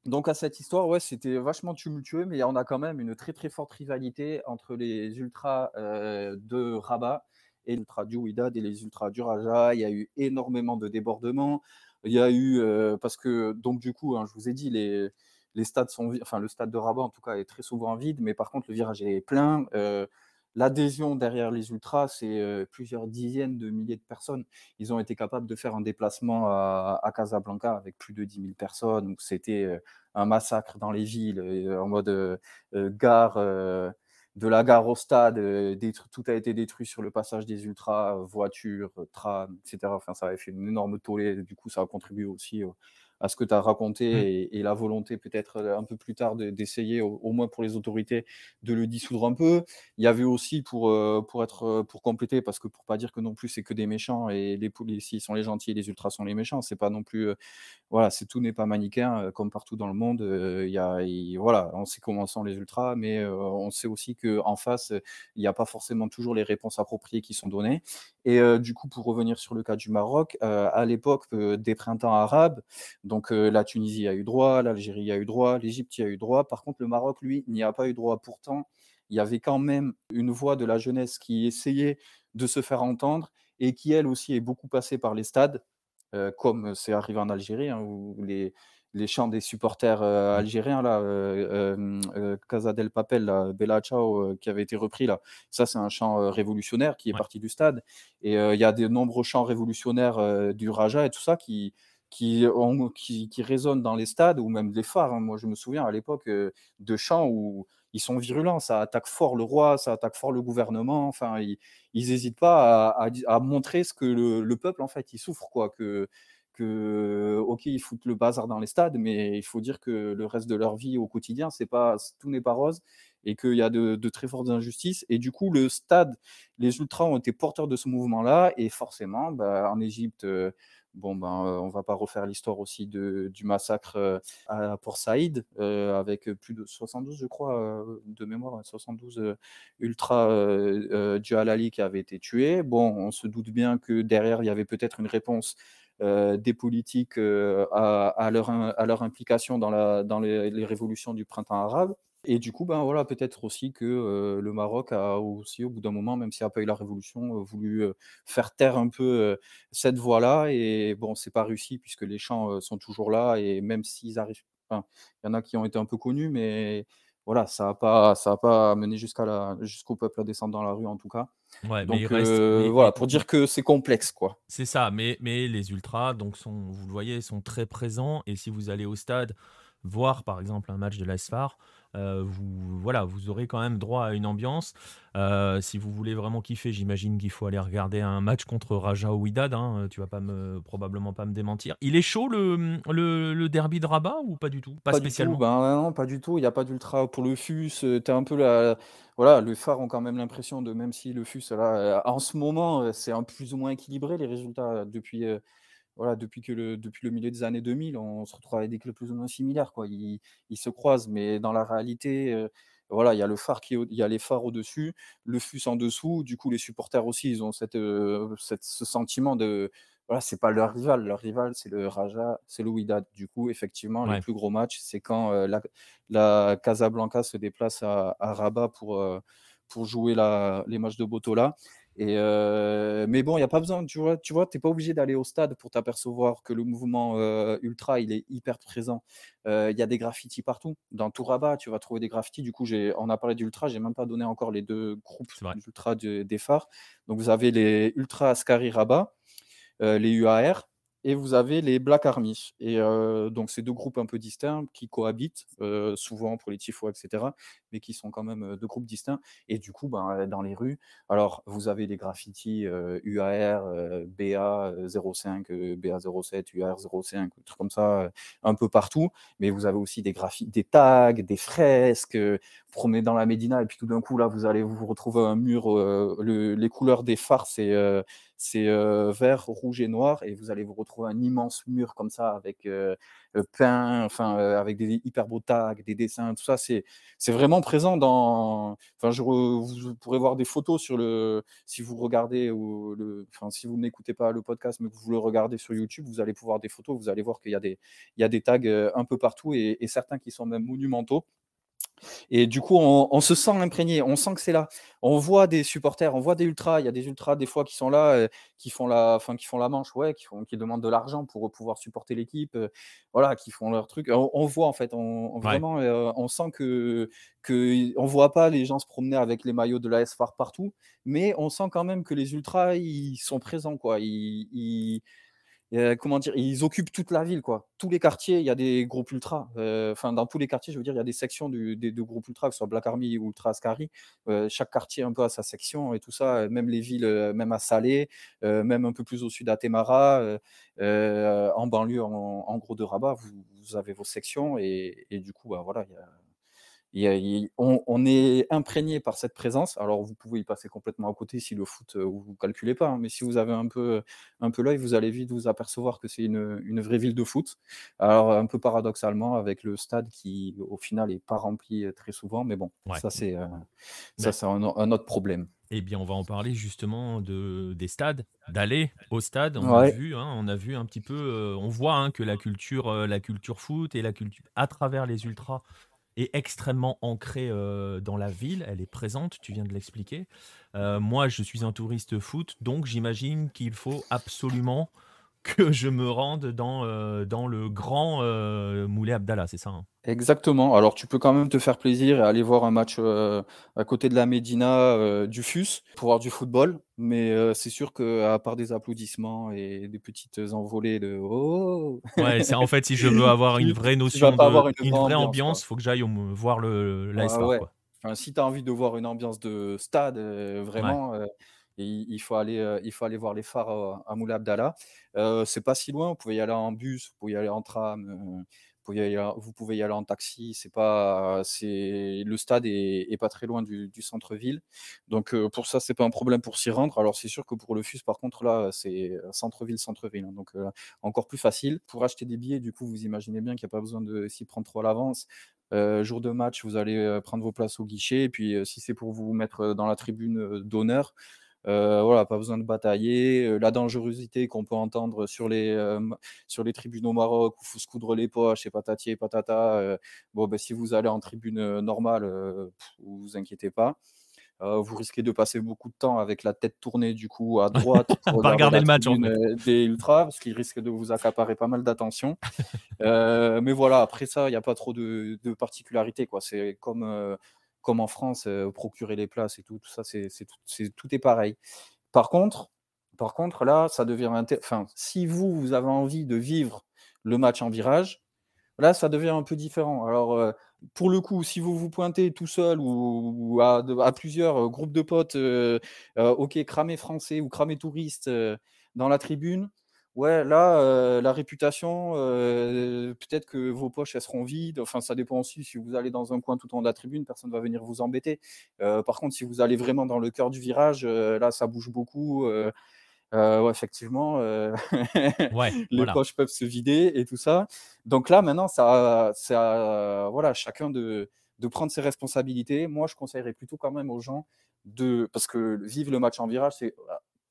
donc à cette histoire, ouais, c'était vachement tumultueux, mais on a quand même une très, très forte rivalité entre les ultras, de Rabat et les ultras du Wydad et les ultras du Raja. Il y a eu énormément de débordements. Il y a eu, parce que donc du coup, hein, je vous ai dit, les stades sont enfin le stade de Rabat en tout cas est très souvent vide, mais par contre le virage est plein. L'adhésion derrière les ultras, c'est, heu, plusieurs dizaines de milliers de personnes. Ils ont été capables de faire un déplacement à Casablanca avec plus de 10 000 personnes, c'était, heu, un massacre dans les villes, heu, en mode, gare, de la gare au stade, tout a été détruit sur le passage des ultras, voitures, trams, et cetera. Enfin, ça avait fait une énorme tollé, du coup, ça a contribué aussi au à ce que tu as raconté Mmh. et et la volonté peut-être, heu, un peu plus tard de d'essayer, au au moins pour les autorités, de le dissoudre un peu. Il y avait aussi pour, heu, pour être, heu, pour compléter, parce que pour pas dire que non plus c'est que des méchants et les policiers sont les gentils et les ultras sont les méchants, c'est pas non plus, voilà, c'est tout n'est pas manichéen, comme partout dans le monde, il y a il voilà, on sait comment sont les ultras, mais on sait aussi qu'en face, il y a pas forcément toujours les réponses appropriées qui sont données et du coup, pour revenir sur le cas du Maroc, à l'époque, des printemps arabes, donc heu, la Tunisie a eu droit, l'Algérie a eu droit, l'Égypte y a eu droit. Par contre, le Maroc, lui, n'y a pas eu droit. Pourtant, il y avait quand même une voix de la jeunesse qui essayait de se faire entendre et qui, elle aussi, est beaucoup passée par les stades, euh, comme c'est arrivé en Algérie, hein, où les, les chants des supporters euh, algériens, là, euh, euh, Casa del Papel, Bella Ciao, qui avait été repris, là, ça, c'est un chant révolutionnaire qui est parti du stade. Et il y a de nombreux chants révolutionnaires du Raja et tout ça qui, qui, qui, résonnent dans les stades ou même des phares. Hein. Moi, je me souviens à l'époque de chants où ils sont virulents, ça attaque fort le roi, ça attaque fort le gouvernement. Enfin, ils n'hésitent pas à, montrer ce que le, le, peuple, en fait, il souffre, quoi. Que, ok, ils foutent le bazar dans les stades, mais il faut dire que le reste de leur vie au quotidien, c'est pas, tout n'est pas rose et qu'il y a de, très fortes injustices. Et du coup, le stade, les ultras ont été porteurs de ce mouvement-là, et forcément, bah, en Égypte, euh, bon, ben, euh, on va pas refaire l'histoire aussi de, du massacre euh, à Port Saïd, avec plus de 72, je crois, de mémoire, 72 ultras du Halali qui avaient été tués. Bon, on se doute bien que derrière, il y avait peut-être une réponse euh, des politiques euh, à, leur, à, leur, implication dans, la, dans les, révolutions du printemps arabe. Et du coup, ben voilà, peut-être aussi que euh, le Maroc a aussi, au bout d'un moment, même s'il n'y a pas eu la révolution, voulu faire taire un peu cette voie-là. Et bon, c'est pas réussi puisque les champs sont toujours là. Et même s'ils arrivent, il y en a qui ont été un peu connus, mais voilà, ça n'a pas, ça a pas mené jusqu'à jusqu'au peuple à descendre dans la rue en tout cas. Ouais, donc euh, voilà, pour dire que c'est complexe quoi. C'est ça, mais, mais les ultras, donc sont, vous le voyez, sont très présents et si vous allez au stade voir par exemple un match de l'ASFAR, euh, vous, voilà, vous aurez quand même droit à une ambiance. Euh, si vous voulez vraiment kiffer, j'imagine qu'il faut aller regarder un match contre Raja ou Widad. Hein, tu vas pas me, probablement pas me démentir. Il est chaud le, le, derby de Rabat ou pas du tout? Pas, spécialement. Ben, non, pas du tout. Il n'y a pas d'ultra pour le FUS. Euh, tu un peu la, voilà, le phare ont quand même l'impression de, même si le FUS, là, en ce moment, c'est un plus ou moins équilibré les résultats depuis voilà, depuis, que le, depuis le milieu des années 2000, on se retrouve avec des clubs plus ou moins similaires. Quoi. Ils, se croisent, mais dans la réalité, euh, voilà, il y a le phare qui, il y a les phares au-dessus, le FUS en dessous. Du coup, les supporters aussi, ils ont cette, euh, cette ce sentiment de, voilà, c'est pas leur rival. Leur rival, c'est le Raja, c'est le Wydad. Du coup, effectivement, le plus gros match, c'est quand euh, la, la, Casablanca se déplace à, à Rabat pour, pour jouer la, les matchs de Botola. Et euh, mais bon, il n'y a pas besoin, tu vois, tu vois, t'es pas obligé d'aller au stade pour t'apercevoir que le mouvement euh, ultra, il est hyper présent. Euh, il y a des graffitis partout. Dans tout Rabat, tu vas trouver des graffitis. Du coup, on a parlé d'ultra, j'ai même pas donné encore les deux groupes d'ultra des phares. Donc, vous avez les ultra Ascari Rabat, les UAR, et vous avez les Black Army. Et donc, c'est deux groupes un peu distincts qui cohabitent, souvent pour les tifos, etc., mais qui sont quand même deux groupes distincts. Et du coup, ben, dans les rues, alors, vous avez des graffitis UAR, BA05, BA07, UAR05, trucs comme ça, un peu partout. Mais vous avez aussi des graffitis, des tags, des fresques. promenez dans la Médina, et puis tout d'un coup, là, vous allez vous retrouver un mur. les couleurs des phares, c'est c'est vert, rouge et noir, et vous allez vous retrouver un immense mur comme ça avec peint, enfin avec des hyper beaux tags, des dessins, tout ça. C'est c'est vraiment présent dans. Enfin, vous pourrez voir des photos sur le. Si vous regardez ou. Enfin, si vous n'écoutez pas le podcast, mais que vous le regardez sur YouTube, vous allez pouvoir des photos. Vous allez voir qu'il y a des il y a des tags un peu partout et certains qui sont même monumentaux. Et du coup, on, se sent imprégné, on sent que c'est là. On voit des supporters, on voit des ultras. Il y a des ultras des fois qui sont là, euh, qui font la, qui font la manche, ouais, qui, font, qui demandent de l'argent pour pouvoir supporter l'équipe, euh, voilà, qui font leur truc. On, voit en fait, on, vraiment, euh, on sent que, que, on voit pas les gens se promener avec les maillots de la SFAR partout, mais on sent quand même que les ultras, ils sont présents, quoi. ils comment dire, ils occupent toute la ville, quoi. Tous les quartiers, il y a des groupes ultra. Enfin, dans tous les quartiers, je veux dire, il y a des sections des deux groupes ultra, que ce soit Black Army ou Ultra Ascari. chaque quartier un peu à sa section et tout ça. Même les villes, même à Salé, même un peu plus au sud à Temara, en banlieue, en, gros de Rabat, vous, avez vos sections et, du coup, bah, voilà, a on, est imprégné par cette présence. Alors, vous pouvez y passer complètement à côté si le foot, euh, vous ne calculez pas. Hein, mais si vous avez un peu, un peu l'œil, vous allez vite vous apercevoir que c'est une, vraie ville de foot. Alors, un peu paradoxalement, avec le stade qui, au final, n'est pas rempli euh, très souvent. Mais bon, ça, c'est euh, c'est un, autre problème. Eh bien, on va en parler justement de, des stades, d'aller au stade. On a vu, hein, on a vu un petit peu, on voit hein, que la culture, la culture foot et la culture à travers les ultras est extrêmement ancrée dans la ville, elle est présente, tu viens de l'expliquer. moi, je suis un touriste foot, donc j'imagine qu'il faut absolument que je me rende dans, euh, dans le grand euh, Moulay Abdallah, c'est ça hein? Exactement. Alors, tu peux quand même te faire plaisir et aller voir un match euh, à côté de la Médina du FUS pour voir du football. Mais c'est sûr qu'à part des applaudissements et des petites envolées de Oh! Ouais, c'est en fait, si je veux avoir une vraie notion, de, une, vraie ambiance, il faut que j'aille voir le, Enfin, si tu as envie de voir une ambiance de stade, vraiment, il faut aller, il faut aller voir les phares à Moulay Abdallah. c'est pas si loin, vous pouvez y aller en bus, vous pouvez y aller en tram, vous pouvez y aller, vous pouvez y aller en taxi. C'est pas, c'est le stade est, pas très loin du, centre-ville, donc pour ça c'est pas un problème pour s'y rendre. Alors c'est sûr que pour le FUS par contre là c'est centre-ville centre-ville, hein, donc encore plus facile pour acheter des billets. Du coup vous imaginez bien qu'il n'y a pas besoin de s'y prendre trop à l'avance. jour de match, vous allez prendre vos places au guichet. Et puis, si c'est pour vous mettre dans la tribune d'honneur, euh, voilà, pas besoin de batailler. Euh, la dangerosité qu'on peut entendre sur les, euh, sur les tribunes au Maroc, où il faut se coudre les poches et patati et patata. bon, ben, si vous allez en tribune normale, vous vous inquiétez pas. vous risquez de passer beaucoup de temps avec la tête tournée du coup à droite pour regarder le match des ultras parce qu'il risque de vous accaparer pas mal d'attention. mais voilà, après ça, il n'y a pas trop de, de particularités. C'est comme comme en France, procurer les places et tout, tout ça, c'est, tout, est pareil. Par contre, par contre, là, ça devient. Enfin, si vous, vous avez envie de vivre le match en virage, là, ça devient un peu différent. Alors, pour le coup, si vous vous pointez tout seul ou, à, plusieurs groupes de potes, ok, cramé français ou cramé touriste dans la tribune, Ouais, là, la réputation, peut-être que vos poches, elles seront vides. Enfin, ça dépend aussi si vous allez dans un coin tout en haut de la tribune, personne ne va venir vous embêter. par contre, si vous allez vraiment dans le cœur du virage, là, ça bouge beaucoup. ouais, effectivement, les poches peuvent se vider et tout ça. Donc là, maintenant, ça, ça voilà, chacun de, de prendre ses responsabilités. Moi, je conseillerais plutôt quand même aux gens de, parce que vivre le match en virage, c'est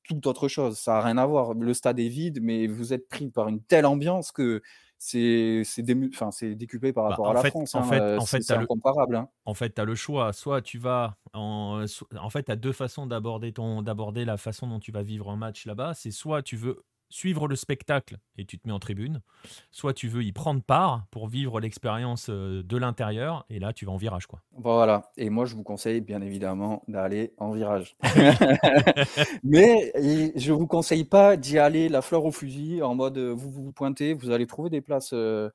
tout autre chose. Ça n'a rien à voir. Le stade est vide, mais vous êtes pris par une telle ambiance que c'est enfin, décuplé par bah, rapport à la France. En hein, fait, en fait c'est incomparable. Hein. En fait, tu as le choix. Soit tu vas. En, en fait, tu as deux façons d'aborder la façon dont tu vas vivre un match là-bas. C'est soit tu veux suivre le spectacle et tu te mets en tribune, soit tu veux y prendre part pour vivre l'expérience euh, de l'intérieur et là tu vas en virage quoi. Voilà, et moi je vous conseille bien évidemment d'aller en virage. Mais je vous conseille pas d'y aller la fleur au fusil en mode euh, vous vous pointez, vous allez trouver des places. Euh,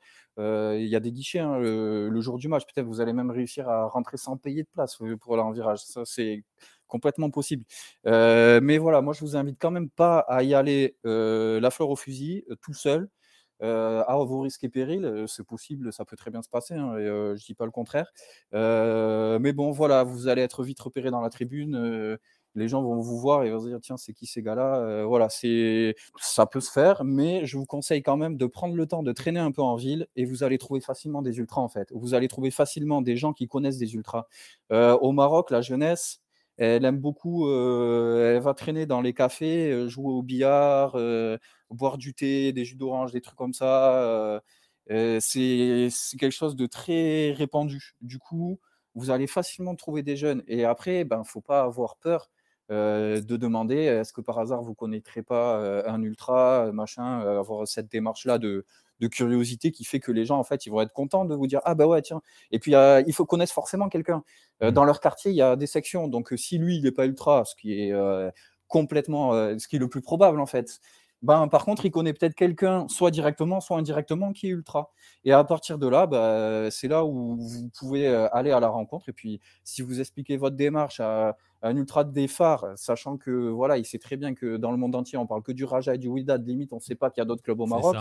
il y a des guichets hein, le, jour du match, peut-être vous allez même réussir à rentrer sans payer de place pour aller en virage. Ça c'est complètement possible. mais voilà, moi je vous invite quand même pas à y aller la fleur au fusil tout seul. à vos risques et périls, c'est possible, ça peut très bien se passer, hein, et, je dis pas le contraire. mais bon, voilà, vous allez être vite repéré dans la tribune. les gens vont vous voir et vont se dire tiens c'est qui ces gars-là voilà ça peut se faire mais je vous conseille quand même de prendre le temps de traîner un peu en ville et vous allez trouver facilement des ultras en fait vous allez trouver facilement des gens qui connaissent des ultras au Maroc la jeunesse elle aime beaucoup, elle va traîner dans les cafés, jouer au billard, boire du thé, des jus d'orange, des trucs comme ça. c'est quelque chose de très répandu. Du coup, vous allez facilement trouver des jeunes. Et après, ben, faut pas avoir peur de demander est-ce que par hasard vous connaîtrez pas un ultra, machin, avoir cette démarche-là de, de curiosité qui fait que les gens, en fait, ils vont être contents de vous dire Ah, bah ouais, tiens. Et puis, il faut connaître forcément quelqu'un. Euh, mmh. Dans leur quartier, il y a des sections. Donc, si lui, il n'est pas ultra, ce qui est euh, complètement, euh, ce qui est le plus probable, en fait. Ben, par contre, il connaît peut-être quelqu'un, soit directement, soit indirectement, qui est ultra. Et à partir de là, bah, c'est là où vous pouvez aller à la rencontre. Et puis, si vous expliquez votre démarche à, un ultra de phare, sachant que voilà, il sait très bien que dans le monde entier, on parle que du Raja et du Wydad, limite, on ne sait pas qu'il y a d'autres clubs au Maroc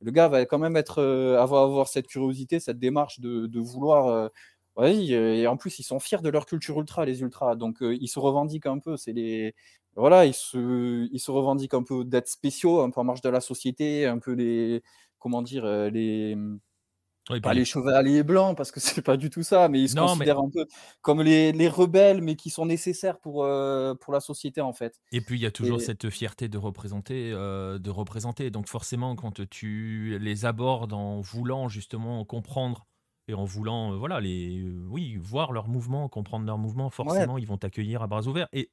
le gars va quand même être, euh, avoir, avoir, cette curiosité, cette démarche de, vouloir. Euh, et en plus, ils sont fiers de leur culture ultra, les ultras. Donc, euh, ils se revendiquent un peu. C'est les. Voilà, ils se, ils se revendiquent un peu d'être spéciaux, un peu en marge de la société, un peu les. Comment dire Les pas les chevaliers blancs, parce que c'est pas du tout ça, mais ils se considèrent un peu comme les, rebelles, mais qui sont nécessaires pour, euh, pour la société, en fait. Et puis, il y a toujours cette fierté de représenter, euh, de représenter. Donc, forcément, quand tu les abordes en voulant justement comprendre et en voulant, voilà, les, oui, voir leurs mouvements, comprendre leurs mouvements, forcément, ils vont t'accueillir à bras ouverts. Et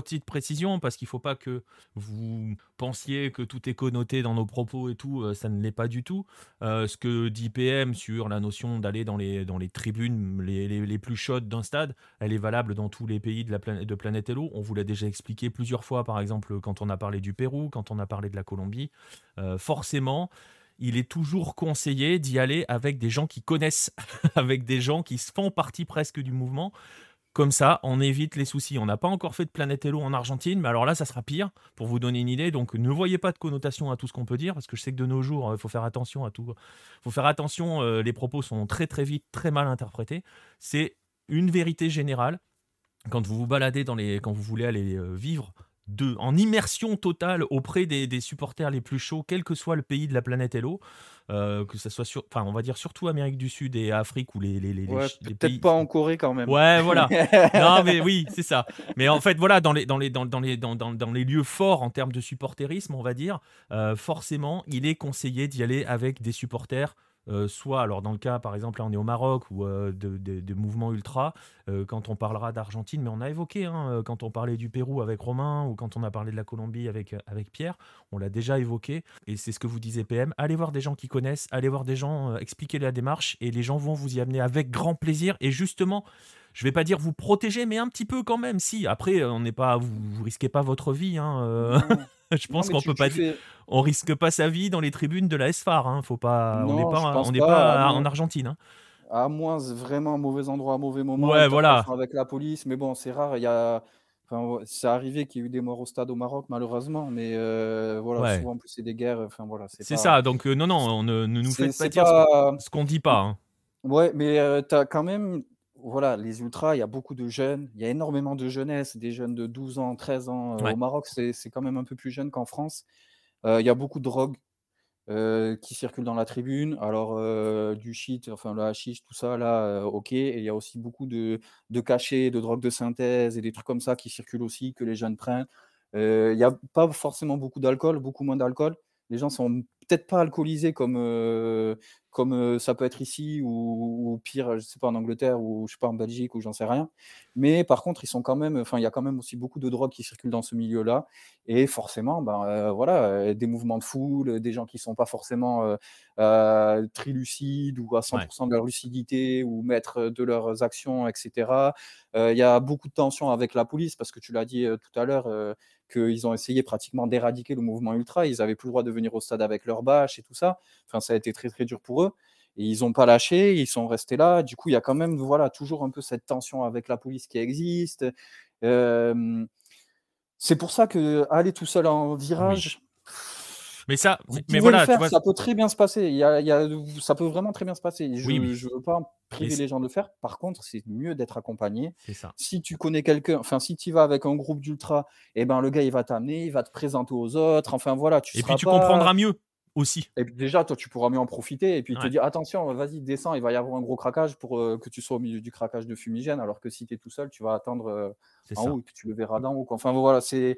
petite précision, parce qu'il ne faut pas que vous pensiez que tout est connoté dans nos propos et tout, euh, ça ne l'est pas du tout. Euh, ce que dit PM sur la notion d'aller dans les, tribunes les, les, plus chaudes d'un stade, elle est valable dans tous les pays de, la planète, de Planète Hello. On vous l'a déjà expliqué plusieurs fois, par exemple, quand on a parlé du Pérou, quand on a parlé de la Colombie. Euh, forcément, il est toujours conseillé d'y aller avec des gens qui connaissent, avec des gens qui font partie presque du mouvement. Comme ça, on évite les soucis. On n'a pas encore fait de Planète Hello en Argentine, mais alors là, ça sera pire, pour vous donner une idée. Donc, ne voyez pas de connotation à tout ce qu'on peut dire, parce que je sais que de nos jours, il faut faire attention à tout. Faut faire attention, euh, les propos sont très très vite, très mal interprétés. C'est une vérité générale. Quand vous vous baladez dans les, quand vous voulez aller euh, vivre de, en immersion totale auprès des, supporters les plus chauds, quel que soit le pays de la planète Hello, euh, que ce soit sur, enfin, on va dire surtout Amérique du Sud et Afrique ou les, les, les, peut-être pas en Corée quand même. Ouais, voilà. non, mais oui, c'est ça. Mais en fait, voilà, dans les, dans les, dans, dans les, dans, dans, dans les lieux forts en termes de supporterisme, on va dire, euh, forcément, il est conseillé d'y aller avec des supporters euh, soit, alors dans le cas par exemple, là on est au Maroc ou euh, de, mouvements ultra, euh, quand on parlera d'Argentine, mais on a évoqué, hein, quand on parlait du Pérou avec Romain ou quand on a parlé de la Colombie avec, avec Pierre, on l'a déjà évoqué et c'est ce que vous disiez PM, allez voir des gens qui connaissent, allez voir des gens, expliquer la démarche et les gens vont vous y amener avec grand plaisir et justement je vais pas dire vous protéger, mais un petit peu quand même. Si après, on n'est pas, vous, vous, risquez pas votre vie. Hein, je pense qu'on peut pas dire. On risque pas sa vie dans les tribunes de la SFAR. Hein. Faut pas. on n'est pas, on n'est pas, en Argentine. Hein. À moins vraiment mauvais endroit, mauvais moment. Ouais, voilà. Avec la police, mais bon, c'est rare. Il y a. Enfin, c'est arrivé qu'il y ait eu des morts au stade au Maroc, malheureusement, mais euh, voilà, souvent, en plus, c'est des guerres. Enfin, voilà, c'est ça, donc euh, non, non, on ne, nous faites pas dire ce qu'on dit pas. Hein. Ouais, mais euh, tu as quand même voilà, les ultras, il y a beaucoup de jeunes, il y a énormément de jeunesse, des jeunes de 12 ans, 13 ans. Au Maroc, c'est quand même un peu plus jeune qu'en France. il y a beaucoup de drogue qui circulent dans la tribune. Alors, du shit, enfin le hashish, tout ça, là, ok. Et il y a aussi beaucoup de, de cachets, de drogue de synthèse et des trucs comme ça qui circulent aussi, que les jeunes prennent. Il n'y a pas forcément beaucoup d'alcool, beaucoup moins d'alcool. Les gens sont peut-être pas alcoolisés comme, comme ça peut être ici ou, pire, je sais pas, en Angleterre ou je sais pas, en Belgique ou j'en sais rien. Mais par contre, ils sont quand même, enfin, il y a quand même aussi beaucoup de drogues qui circulent dans ce milieu-là. Et forcément, ben, voilà, des mouvements de foule, des gens qui sont pas forcément très lucides ou à 100% de leur lucidité ou maîtres de leurs actions, etc. Il y a beaucoup de tensions avec la police parce que tu l'as dit tout à l'heure qu'ils ont essayé pratiquement d'éradiquer le mouvement ultra. Ils n'avaient plus le droit de venir au stade avec leur bâche et tout ça. Enfin, ça a été très très dur pour eux. Et ils n'ont pas lâché, ils sont restés là. Du coup, il y a quand même voilà, toujours un peu cette tension avec la police qui existe. c'est pour ça que aller tout seul en virage, mais ça, mais voilà, ça peut très bien se passer. Il y a, ça peut vraiment très bien se passer. Je ne veux pas priver les gens de le faire. Par contre, c'est mieux d'être accompagné. Ça. Si tu connais quelqu'un, enfin, si tu vas avec un groupe d'ultra, et eh ben, le gars, il va t'amener, il va te présenter aux autres. Enfin, voilà. Tu et puis, tu comprendras mieux aussi. Et déjà, toi, tu pourras mieux en profiter et puis te dire attention, vas-y, descends, il va y avoir un gros craquage pour euh, que tu sois au milieu du craquage de fumigène, alors que si tu es tout seul, tu vas attendre euh, en haut et puis tu le verras d'en haut. Enfin, voilà, c'est.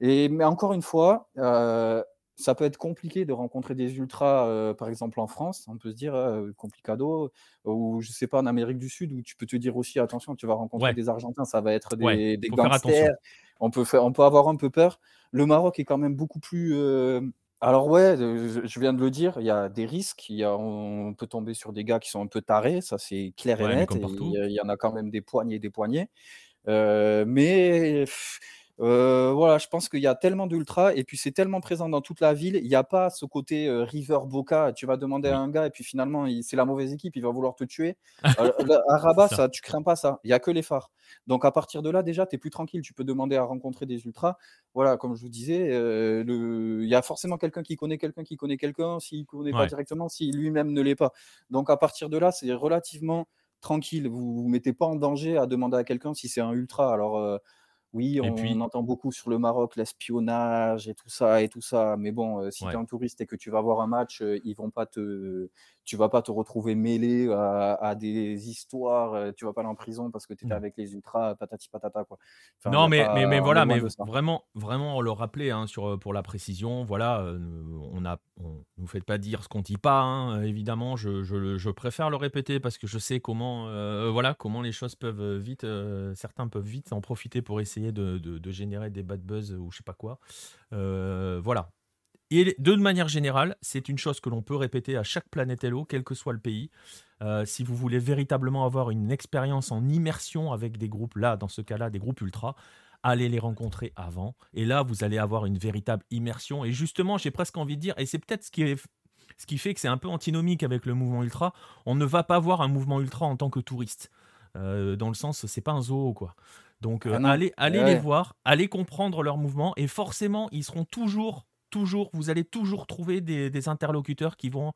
Et, mais encore une fois, euh, ça peut être compliqué de rencontrer des ultras, euh, par exemple en France, on peut se dire euh, complicado, ou je sais pas en Amérique du Sud, où tu peux te dire aussi attention, tu vas rencontrer des Argentins, ça va être des, gangsters, on peut, faire, on peut avoir un peu peur. Le Maroc est quand même beaucoup plus. Euh, alors ouais, je viens de le dire, il y a des risques, il y a, on peut tomber sur des gars qui sont un peu tarés, ça c'est clair et net, il y, en a quand même des poignées, des poignées, mais voilà, je pense qu'il y a tellement d'ultra et puis c'est tellement présent dans toute la ville. Il n'y a pas ce côté River Boca. Tu vas demander à un gars et puis finalement, c'est la mauvaise équipe, il va vouloir te tuer. à Rabat, ça. tu crains pas ça. Il n'y a que les phares. Donc à partir de là, déjà, tu es plus tranquille. Tu peux demander à rencontrer des ultras. Voilà, comme je vous disais, il y a forcément quelqu'un qui connaît quelqu'un qui connaît quelqu'un. S'il ne connaît pas directement, s'il lui-même ne l'est pas. Donc à partir de là, c'est relativement tranquille. Vous ne vous mettez pas en danger à demander à quelqu'un si c'est un ultra. Alors oui, on, entend beaucoup sur le Maroc l'espionnage et tout ça et tout ça, mais bon, si tu es un touriste et que tu vas voir un match, ils vont pas te, tu vas pas te retrouver mêlé à, des histoires, tu vas pas aller en prison parce que tu étais avec les ultras, patati patata quoi. non, mais, mais, mais, voilà, mais vraiment, vraiment le rappeler hein, sur, pour la précision, voilà, on a, on, nous faites pas dire ce qu'on dit pas, hein, évidemment, je, je, je, préfère le répéter parce que je sais comment, voilà, comment les choses peuvent vite, certains peuvent vite en profiter pour essayer de, de, de générer des bad buzz ou je sais pas quoi. voilà, et de manière générale, c'est une chose que l'on peut répéter à chaque planète Hello, quel que soit le pays. Euh, si vous voulez véritablement avoir une expérience en immersion avec des groupes, là, dans ce cas-là, des groupes ultra, allez les rencontrer avant. Et là, vous allez avoir une véritable immersion. Et justement, j'ai presque envie de dire, et c'est peut-être ce qui, est, ce qui fait que c'est un peu antinomique avec le mouvement ultra, on ne va pas voir un mouvement ultra en tant que touriste. Euh, dans le sens, c'est pas un zoo, quoi. Donc, euh, ah allez, allez les voir, allez comprendre leur mouvement, et forcément, ils seront toujours toujours, vous allez toujours trouver des, interlocuteurs qui vont,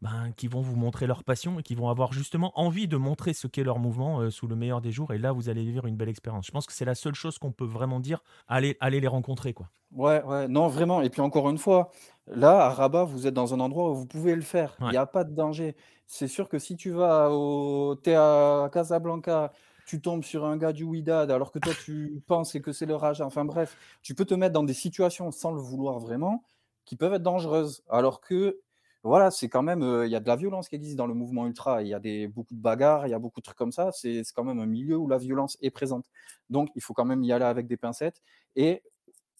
ben, qui vont vous montrer leur passion et qui vont avoir justement envie de montrer ce qu'est leur mouvement euh, sous le meilleur des jours. Et là, vous allez vivre une belle expérience. Je pense que c'est la seule chose qu'on peut vraiment dire. Allez, allez les rencontrer, quoi. Ouais, ouais, non, vraiment. Et puis encore une fois, là, à Rabat, vous êtes dans un endroit où vous pouvez le faire. Il n'y a pas de danger. C'est sûr que si tu vas au, es à Casablanca, tu tombes sur un gars du Widad alors que toi tu penses que c'est le Raja. Enfin bref, tu peux te mettre dans des situations sans le vouloir vraiment qui peuvent être dangereuses. Alors que voilà, c'est quand même, euh, il y a de la violence qui existe dans le mouvement ultra. Il y a des, beaucoup de bagarres, il y a beaucoup de trucs comme ça. C'est quand même un milieu où la violence est présente. Donc il faut quand même y aller avec des pincettes. Et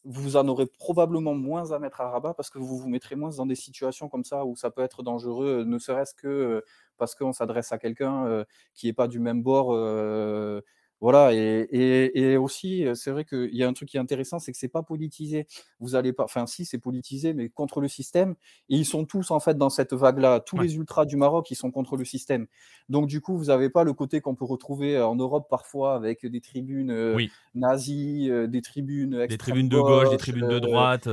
vous en aurez probablement moins à mettre à rabat parce que vous vous mettrez moins dans des situations comme ça où ça peut être dangereux, ne serait-ce que euh, parce qu'on s'adresse à quelqu'un euh, qui n'est pas du même bord euh, voilà, et, aussi, c'est vrai qu'il y a un truc qui est intéressant, c'est que c'est pas politisé. Vous allez pas, enfin si, c'est politisé, mais contre le système. Et ils sont tous en fait dans cette vague-là. Tous les ultras du Maroc, ils sont contre le système. Donc du coup, vous n'avez pas le côté qu'on peut retrouver en Europe parfois avec des tribunes nazies, des tribunes des tribunes de gauche, des tribunes de droite.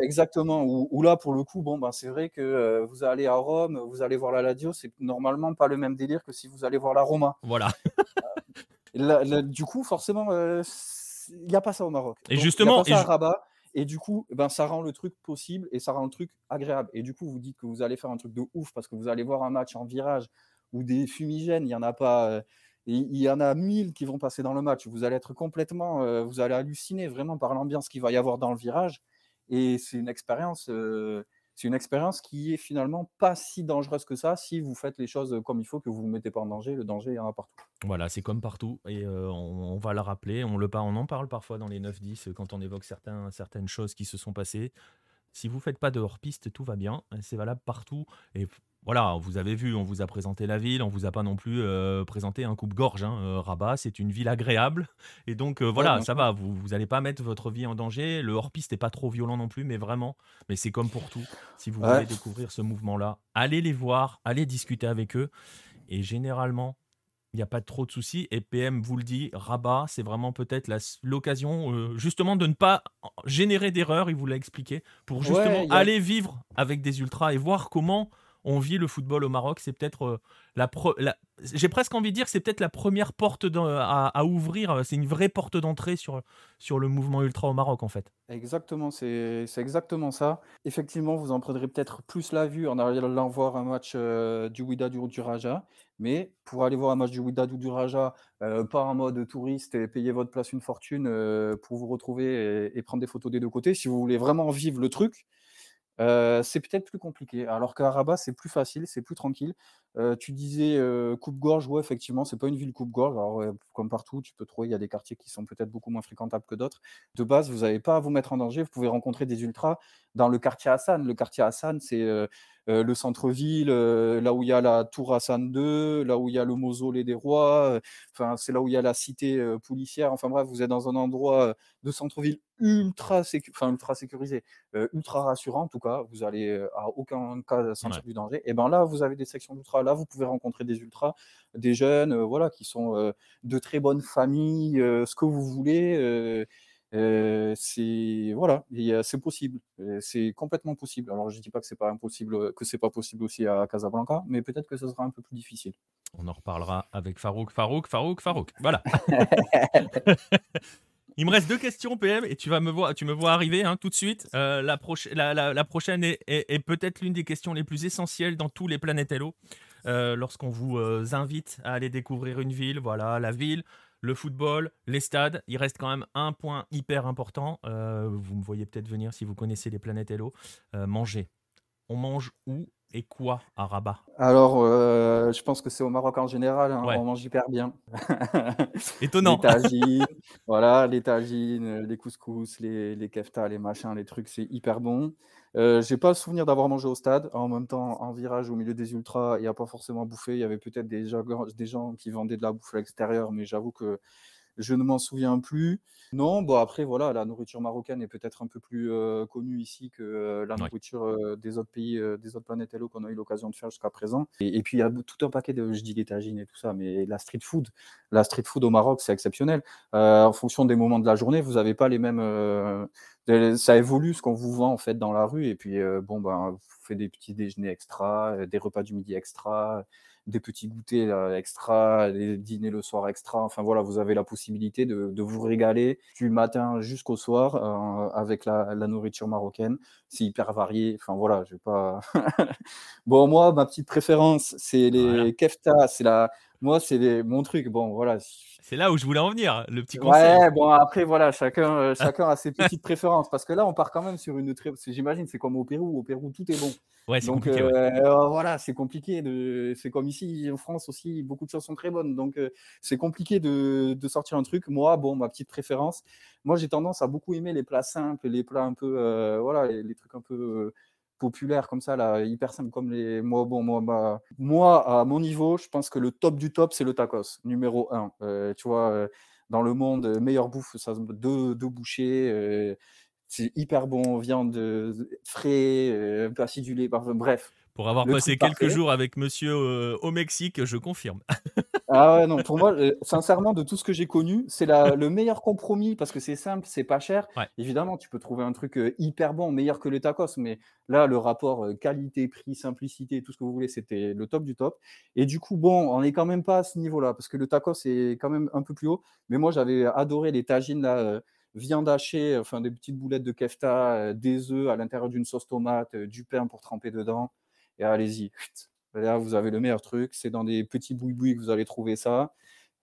exactement. Où, là, pour le coup, bon, ben c'est vrai que vous allez à Rome, vous allez voir la Ladio, c'est normalement pas le même délire que si vous allez voir la Roma. Voilà. du coup, forcément, euh, il n'y a pas ça au Maroc. Et justement, y pas ça à Rabat. Et du coup, ben, ça rend le truc possible et ça rend le truc agréable. Et du coup, vous dites que vous allez faire un truc de ouf parce que vous allez voir un match en virage ou des fumigènes, il n'y en a pas. Euh, il y en a mille qui vont passer dans le match. Vous allez être complètement, euh, vous allez halluciner vraiment par l'ambiance qu'il va y avoir dans le virage. Et c'est une expérience c'est une expérience qui est finalement pas si dangereuse que ça si vous faites les choses comme il faut, que vous ne vous mettez pas en danger. Le danger, il y en a partout. Voilà, c'est comme partout. Et on, va le rappeler. On, le, on en parle parfois dans les 9-10 quand on évoque certaines choses qui se sont passées. Si vous faites pas de hors-piste, tout va bien. C'est valable partout. Et voilà, vous avez vu, on vous a présenté la ville, on vous a pas non plus euh, présenté un coupe-gorge. Hein. Euh, Rabat, c'est une ville agréable. Et donc, euh, voilà, ça va, vous n'allez pas mettre votre vie en danger. Le hors-piste n'est pas trop violent non plus, mais vraiment, mais c'est comme pour tout. Si vous voulez découvrir ce mouvement-là, allez les voir, allez discuter avec eux. Et généralement, il n'y a pas trop de soucis. Et PM vous le dit, Rabat, c'est vraiment peut-être l'occasion justement de ne pas générer d'erreurs, il vous l'a expliqué, pour justement aller vivre avec des ultras et voir comment on vit le football au Maroc. C'est peut-être euh, la, j'ai presque envie de dire que c'est peut-être la première porte à, ouvrir. C'est une vraie porte d'entrée sur, sur le mouvement ultra au Maroc en fait. Exactement, c'est exactement ça. Effectivement, vous en prendrez peut-être plus la vue en allant voir un match euh, du Wydad ou du Raja. Mais pour aller voir un match du Wydad ou du Raja, euh, pas en mode touriste et payer votre place une fortune pour vous retrouver et, et, prendre des photos des deux côtés, si vous voulez vraiment vivre le truc, c'est peut-être plus compliqué. Alors qu'à Rabat, c'est plus facile, c'est plus tranquille. tu disais, coupe-gorge, ouais, effectivement, c'est pas une ville coupe-gorge. Comme partout, tu peux trouver, il y a des quartiers qui sont peut-être beaucoup moins fréquentables que d'autres. De base, vous n'avez pas à vous mettre en danger. Vous pouvez rencontrer des ultras dans le quartier Hassan. Le quartier Hassan, c'est, le centre-ville, là où il y a la tour Hassan II, là où il y a le mausolée des rois, enfin, c'est là où il y a la cité, policière. Enfin bref, vous êtes dans un endroit, de centre-ville ultra enfin, ultra sécurisé, ultra rassurant en tout cas. Vous allez, à aucun cas sentir du danger. Et ben là, vous avez des sections d'ultra. Là, vous pouvez rencontrer des ultras, des jeunes, voilà, qui sont, de très bonnes familles, ce que vous voulez, c'est voilà, c'est possible, c'est complètement possible. Alors je dis pas que c'est pas impossible, que c'est pas possible aussi à Casablanca, mais peut-être que ce sera un peu plus difficile. On en reparlera avec Farouk, Farouk, Farouk, Farouk. Voilà. Il me reste deux questions, PM, et tu vas me voir, tu me vois arriver hein, tout de suite. Euh, la, la, prochaine est, peut-être l'une des questions les plus essentielles dans tous les Planètes Hello. Euh, lorsqu'on vous euh, invite à aller découvrir une ville, voilà, la ville, le football, les stades, il reste quand même un point hyper important. vous me voyez peut-être venir si vous connaissez les Planètes Hello. manger. On mange où et quoi à Rabat? Alors, euh, je pense que c'est au Maroc en général, hein, on mange hyper bien. Étonnant. les tagines, voilà, les tagines, les couscous, les, les keftas, les machins, les trucs, c'est hyper bon. Euh, j'ai pas le souvenir d'avoir mangé au stade. En même temps, en virage au milieu des ultras, il n'y a pas forcément bouffé. Il y avait peut-être des, des gens qui vendaient de la bouffe à l'extérieur, mais j'avoue que je ne m'en souviens plus. Non, bon après voilà, la nourriture marocaine est peut-être un peu plus connue ici que la nourriture des autres pays, des autres planètes Hello qu'on a eu l'occasion de faire jusqu'à présent. Et, puis il y a tout un paquet de, je dis les tagines et tout ça, mais la street food, la street food au Maroc, c'est exceptionnel. en fonction des moments de la journée, vous n'avez pas les mêmes. ça évolue ce qu'on vous vend en fait dans la rue. Et puis bon ben, vous faites des petits déjeuners extra, des repas du midi extra des petits goûters extra, des dîners le soir extra. Enfin voilà, vous avez la possibilité de, vous régaler du matin jusqu'au soir euh, avec la, nourriture marocaine. C'est hyper varié. Enfin voilà, je vais pas. bon, moi, ma petite préférence, c'est les kefta. C'est la. Moi, c'est mon truc. Bon, voilà. C'est là où je voulais en venir, le petit conseil. Ouais, bon, après, voilà, chacun, euh, chacun a ses petites préférences. Parce que là, on part quand même sur une très. J'imagine, c'est comme au Pérou. Au Pérou, tout est bon. Ouais, c'est compliqué. Euh, voilà, c'est compliqué. De... C'est comme ici, en France aussi, beaucoup de choses sont très bonnes. Donc, euh, c'est compliqué de... de, sortir un truc. Moi, bon, ma petite préférence, moi, j'ai tendance à beaucoup aimer les plats simples, les plats un peu. voilà, les, trucs un peu populaires comme ça, là, hyper simples comme les. Moi, bon, moi, bah, moi, à mon niveau, je pense que le top du top, c'est le tacos, numéro un. tu vois, dans le monde, meilleure bouffe, ça, deux, deux bouchées c'est hyper bon, viande frais, euh, acidulé, bref. Pour avoir passé quelques jours avec monsieur euh, au Mexique, je confirme. ah ouais, non, pour moi, euh, sincèrement, de tout ce que j'ai connu, c'est le meilleur compromis parce que c'est simple, c'est pas cher. Évidemment, tu peux trouver un truc hyper bon, meilleur que le tacos, mais là, le rapport qualité, prix, simplicité, tout ce que vous voulez, c'était le top du top. Et du coup, bon, on n'est quand même pas à ce niveau-là parce que le tacos est quand même un peu plus haut. Mais moi, j'avais adoré les tagines là viande hachée, enfin des petites boulettes de kefta, euh, des œufs à l'intérieur d'une sauce tomate, euh, du pain pour tremper dedans. Et allez-y. Là, vous avez le meilleur truc. C'est dans des petits bouis-bouis que vous allez trouver ça.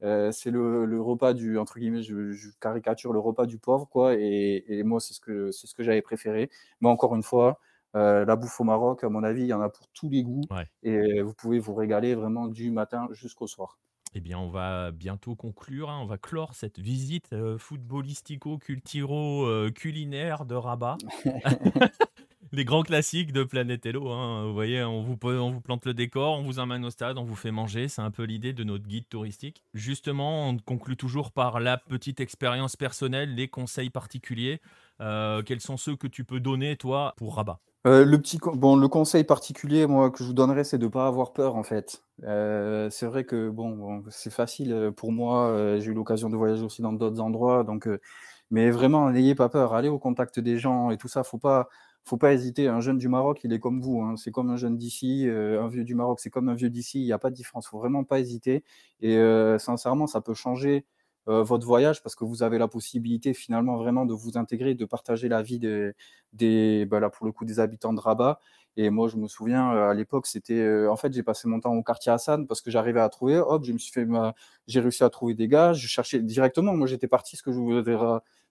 Euh, c'est le, repas du, entre guillemets, je, caricature le repas du pauvre, quoi. Et, moi, c'est ce que, c'est ce que j'avais préféré. Mais encore une fois, la bouffe au Maroc, à mon avis, il y en a pour tous les goûts. Et vous pouvez vous régaler vraiment du matin jusqu'au soir. Eh bien, on va bientôt conclure. Hein. On va clore cette visite euh, footballistico-cultiro-culinaire euh, de Rabat. Les grands classiques de Planète Hello. Hein. Vous voyez, on vous, on vous plante le décor, on vous emmène au stade, on vous fait manger. C'est un peu l'idée de notre guide touristique. Justement, on conclut toujours par la petite expérience personnelle, les conseils particuliers. Euh, quels sont ceux que tu peux donner, toi, pour Rabat? Euh, le petit bon, le conseil particulier, moi, que je vous donnerais, c'est de ne pas avoir peur, en fait. Euh, c'est vrai que, bon, c'est facile, pour moi, j'ai eu l'occasion de voyager aussi dans d'autres endroits, donc mais vraiment, n'ayez pas peur, allez au contact des gens et tout ça, faut pas faut pas hésiter. Un jeune du Maroc, il est comme vous, hein, c'est comme un jeune d'ici, un vieux du Maroc, c'est comme un vieux d'ici, il y a pas de différence, faut vraiment pas hésiter et sincèrement, ça peut changer euh, votre voyage parce que vous avez la possibilité finalement vraiment de vous intégrer, de partager la vie des, des bah là, pour le coup des habitants de Rabat. Et moi, je me souviens euh, à l'époque, c'était euh, en fait, j'ai passé mon temps au quartier Hassan parce que j'arrivais à trouver. Hop, je me suis fait, j'ai réussi à trouver des gars. Je cherchais directement. Moi, j'étais parti. Ce que je vous,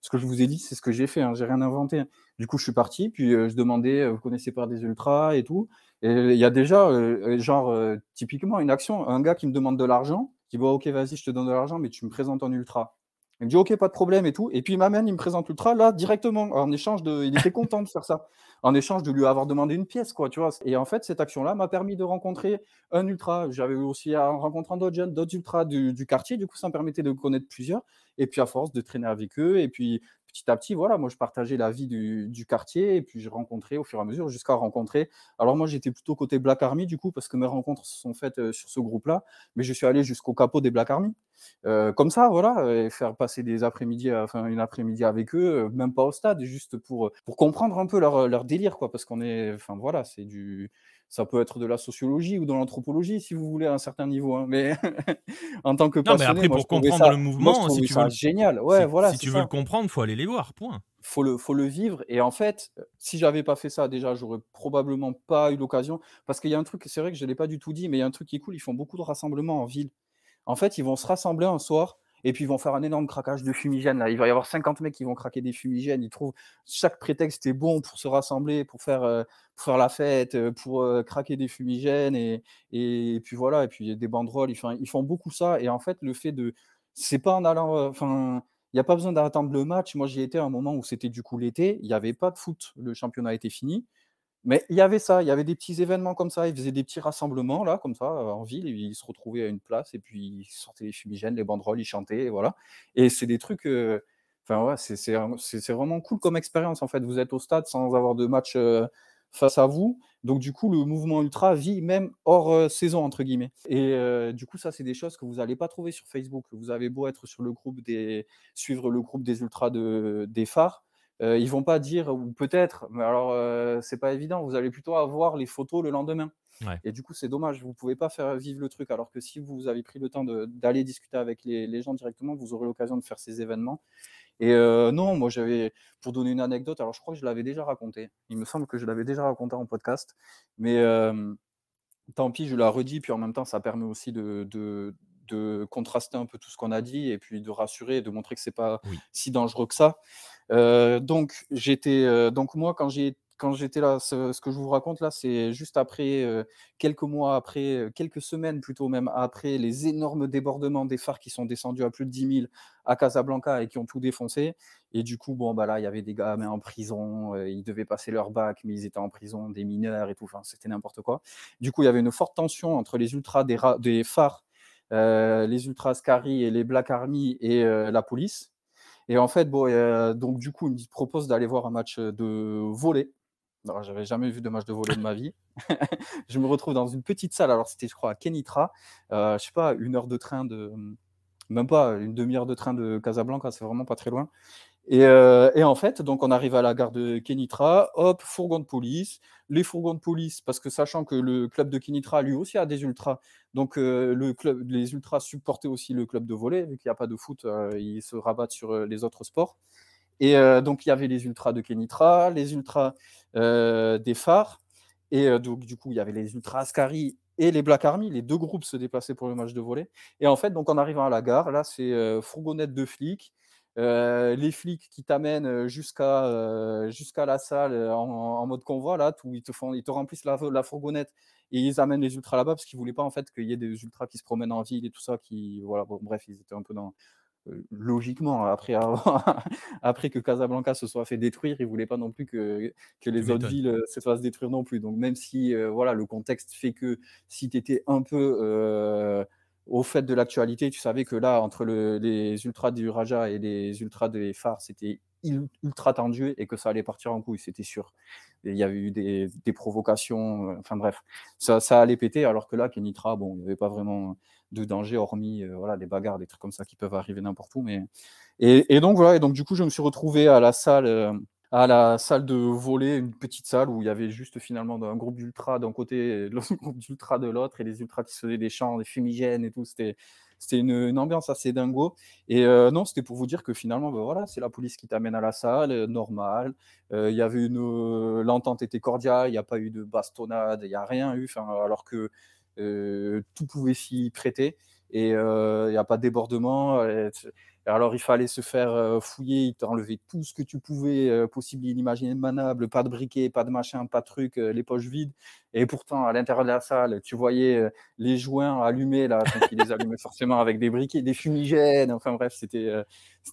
ce que je vous ai dit, c'est ce que j'ai fait. Hein, j'ai rien inventé. Du coup, je suis parti. Puis je demandais, vous connaissez pas des ultras et tout. Et il y a déjà, genre, typiquement une action, un gars qui me demande de l'argent dit bon, ok, vas-y, je te donne de l'argent, mais tu me présentes en ultra. Il me dit ok, pas de problème et tout. Et puis il m'amène, il me présente l'ultra là directement. En échange de, il était content de faire ça. En échange de lui avoir demandé une pièce, quoi, tu vois. Et en fait, cette action-là m'a permis de rencontrer un ultra. J'avais aussi en rencontrant d'autres jeunes, d'autres ultras du, du, quartier. Du coup, ça me permettait de connaître plusieurs. Et puis à force de traîner avec eux, et puis petit à petit, voilà, moi je partageais la vie du, quartier et puis je rencontrais au fur et à mesure jusqu'à rencontrer. Alors moi j'étais plutôt côté Black Army du coup parce que mes rencontres se sont faites euh, sur ce groupe-là, mais je suis allé jusqu'au capot des Black Army. Euh, comme ça, voilà, et faire passer des après-midi, enfin une après-midi avec eux, euh, même pas au stade, juste pour, pour comprendre un peu leur, leur délire, quoi, parce qu'on est, enfin voilà, c'est du ça peut être de la sociologie ou de l'anthropologie si vous voulez à un certain niveau. Hein. Mais en tant que Non, mais après, passionné, moi pour comprendre ça, le moi mouvement, si trouvais tu veux génial. Ouais, si, voilà, si tu veux le comprendre, faut aller les voir, point. Faut le, faut le vivre. Et en fait, euh, si j'avais pas fait ça, déjà, j'aurais probablement pas eu l'occasion. Parce qu'il y a un truc, c'est vrai que je l'ai pas du tout dit, mais il y a un truc qui est cool. Ils font beaucoup de rassemblements en ville. En fait, ils vont se rassembler un soir et puis ils vont faire un énorme craquage de fumigène. Là. Il va y avoir 50 mecs qui vont craquer des fumigènes. Ils trouvent chaque prétexte est bon pour se rassembler, pour faire, euh, faire la fête, euh, pour euh, craquer des fumigènes. Et, et, puis voilà, et puis des banderoles. Ils font, beaucoup ça. Et en fait, le fait de. C'est pas en allant. Enfin. il n'y a pas besoin d'attendre le match. Moi, j'y étais à un moment où c'était du coup l'été. Il n'y avait pas de foot. Le championnat était fini. Mais il y avait ça, il y avait des petits événements comme ça, ils faisaient des petits rassemblements là, comme ça, euh, en ville, ils se retrouvaient à une place, et puis ils sortaient les fumigènes, les banderoles, ils chantaient, et voilà. Et c'est des trucs, euh, ouais, c'est vraiment cool comme expérience en fait. Vous êtes au stade sans avoir de match euh, face à vous, donc du coup le mouvement ultra vit même hors saison entre guillemets. Et du coup ça c'est des choses que vous n'allez pas trouver sur Facebook. Vous avez beau être sur le groupe des, suivre le groupe des ultras de, des phares. Euh, ils vont pas dire, ou peut-être, mais alors euh, c'est pas évident, vous allez plutôt avoir les photos le lendemain. Ouais. Et du coup, c'est dommage, vous pouvez pas faire vivre le truc, alors que si vous avez pris le temps d'aller discuter avec les, les gens directement, vous aurez l'occasion de faire ces événements. Et euh, non, moi j'avais, pour donner une anecdote, alors je crois que je l'avais déjà raconté, il me semble que je l'avais déjà raconté en podcast, mais euh, tant pis, je la redis, puis en même temps, ça permet aussi de, de, de contraster un peu tout ce qu'on a dit, et puis de rassurer, et de montrer que c'est pas Oui. si dangereux que ça. Euh, donc, j'étais, euh, donc moi, quand j'ai, quand j'étais là, ce, ce que je vous raconte là, c'est juste après, euh, quelques mois après, euh, quelques semaines plutôt même après les énormes débordements des phares qui sont descendus à plus de 10 000 à Casablanca et qui ont tout défoncé. Et du coup, bon, bah là, il y avait des gars mais en prison, euh, ils devaient passer leur bac, mais ils étaient en prison, des mineurs et tout, enfin, c'était n'importe quoi. Du coup, il y avait une forte tension entre les ultras des, des phares, les ultras Scary et les Black Army et euh, la police. Et en fait, bon, euh, donc du coup, il me propose d'aller voir un match de volley. Alors, j'avais jamais vu de match de volley de ma vie. je me retrouve dans une petite salle. Alors, c'était, je crois, à Kenitra. Euh, je sais pas, une heure de train de. Même pas une demi-heure de train de Casablanca, c'est vraiment pas très loin. Et, euh, et en fait, donc on arrive à la gare de Kenitra, hop, fourgon de police. Les fourgons de police, parce que sachant que le club de Kenitra, lui aussi, a des ultras. Donc euh, les ultras supportaient aussi le club de volley, vu qu'il n'y a pas de foot, euh, ils se rabattent sur les autres sports. Et donc il y avait les ultras de Kenitra, les ultras des phares, et donc du coup il y avait les ultras Ascari et les Black Army, les deux groupes se déplaçaient pour le match de volley. Et en fait, donc en arrivant à la gare, là c'est fourgonnette de flics, euh, les flics qui t'amènent euh, jusqu'à euh, jusqu'à la salle en, en mode convoi, là, où ils te, font, ils te remplissent la, la fourgonnette et ils amènent les ultras là-bas parce qu'ils voulaient pas en fait qu'il y ait des ultras qui se promènent en ville et tout ça. Qui, voilà, bon, bref, ils étaient un peu dans. euh, logiquement, après, avoir- après que Casablanca se soit fait détruire, ils voulaient pas non plus que, que les autres villes se fassent détruire non plus. Donc même si voilà, le contexte fait que si tu étais un peu au fait de l'actualité, tu savais que là, entre le- les ultras du Raja et les ultras des phares, c'était ultra tendu et que ça allait partir en couille, c'était sûr. Il y avait eu des, provocations, euh, enfin bref, ça, ça allait péter, alors que là, Kenitra, bon, il n'y avait pas vraiment de danger, hormis euh, voilà, des bagarres, des trucs comme ça qui peuvent arriver n'importe où. Mais... Et, et donc voilà, et donc du coup, je me suis retrouvé à la salle. À la salle de volley, une petite salle où il y avait juste finalement un groupe d'ultra d'un côté et l'autre groupe d'ultra de l'autre, et les ultras qui se faisaient des chants, des fumigènes et tout. C'était, c'était une, ambiance assez dingo. Et euh, non, c'était pour vous dire que finalement, ben voilà, c'est la police qui t'amène à la salle, euh, normal. Euh, Il y avait une, euh, l'entente était cordiale, il n'y a pas eu de bastonnade, il n'y a rien eu, alors que tout pouvait s'y prêter. Et euh, il n'y a pas de débordement. euh, alors, il fallait se faire euh, fouiller, ils t'enlevaient tout ce que tu pouvais, euh, possible inimaginable, pas de briquet, pas de machin, pas de truc, euh, les poches vides. Et pourtant, à l'intérieur de la salle, tu voyais euh, les joints allumés, là, donc ils les allumaient forcément avec des briquets, des fumigènes, enfin bref, c'était euh,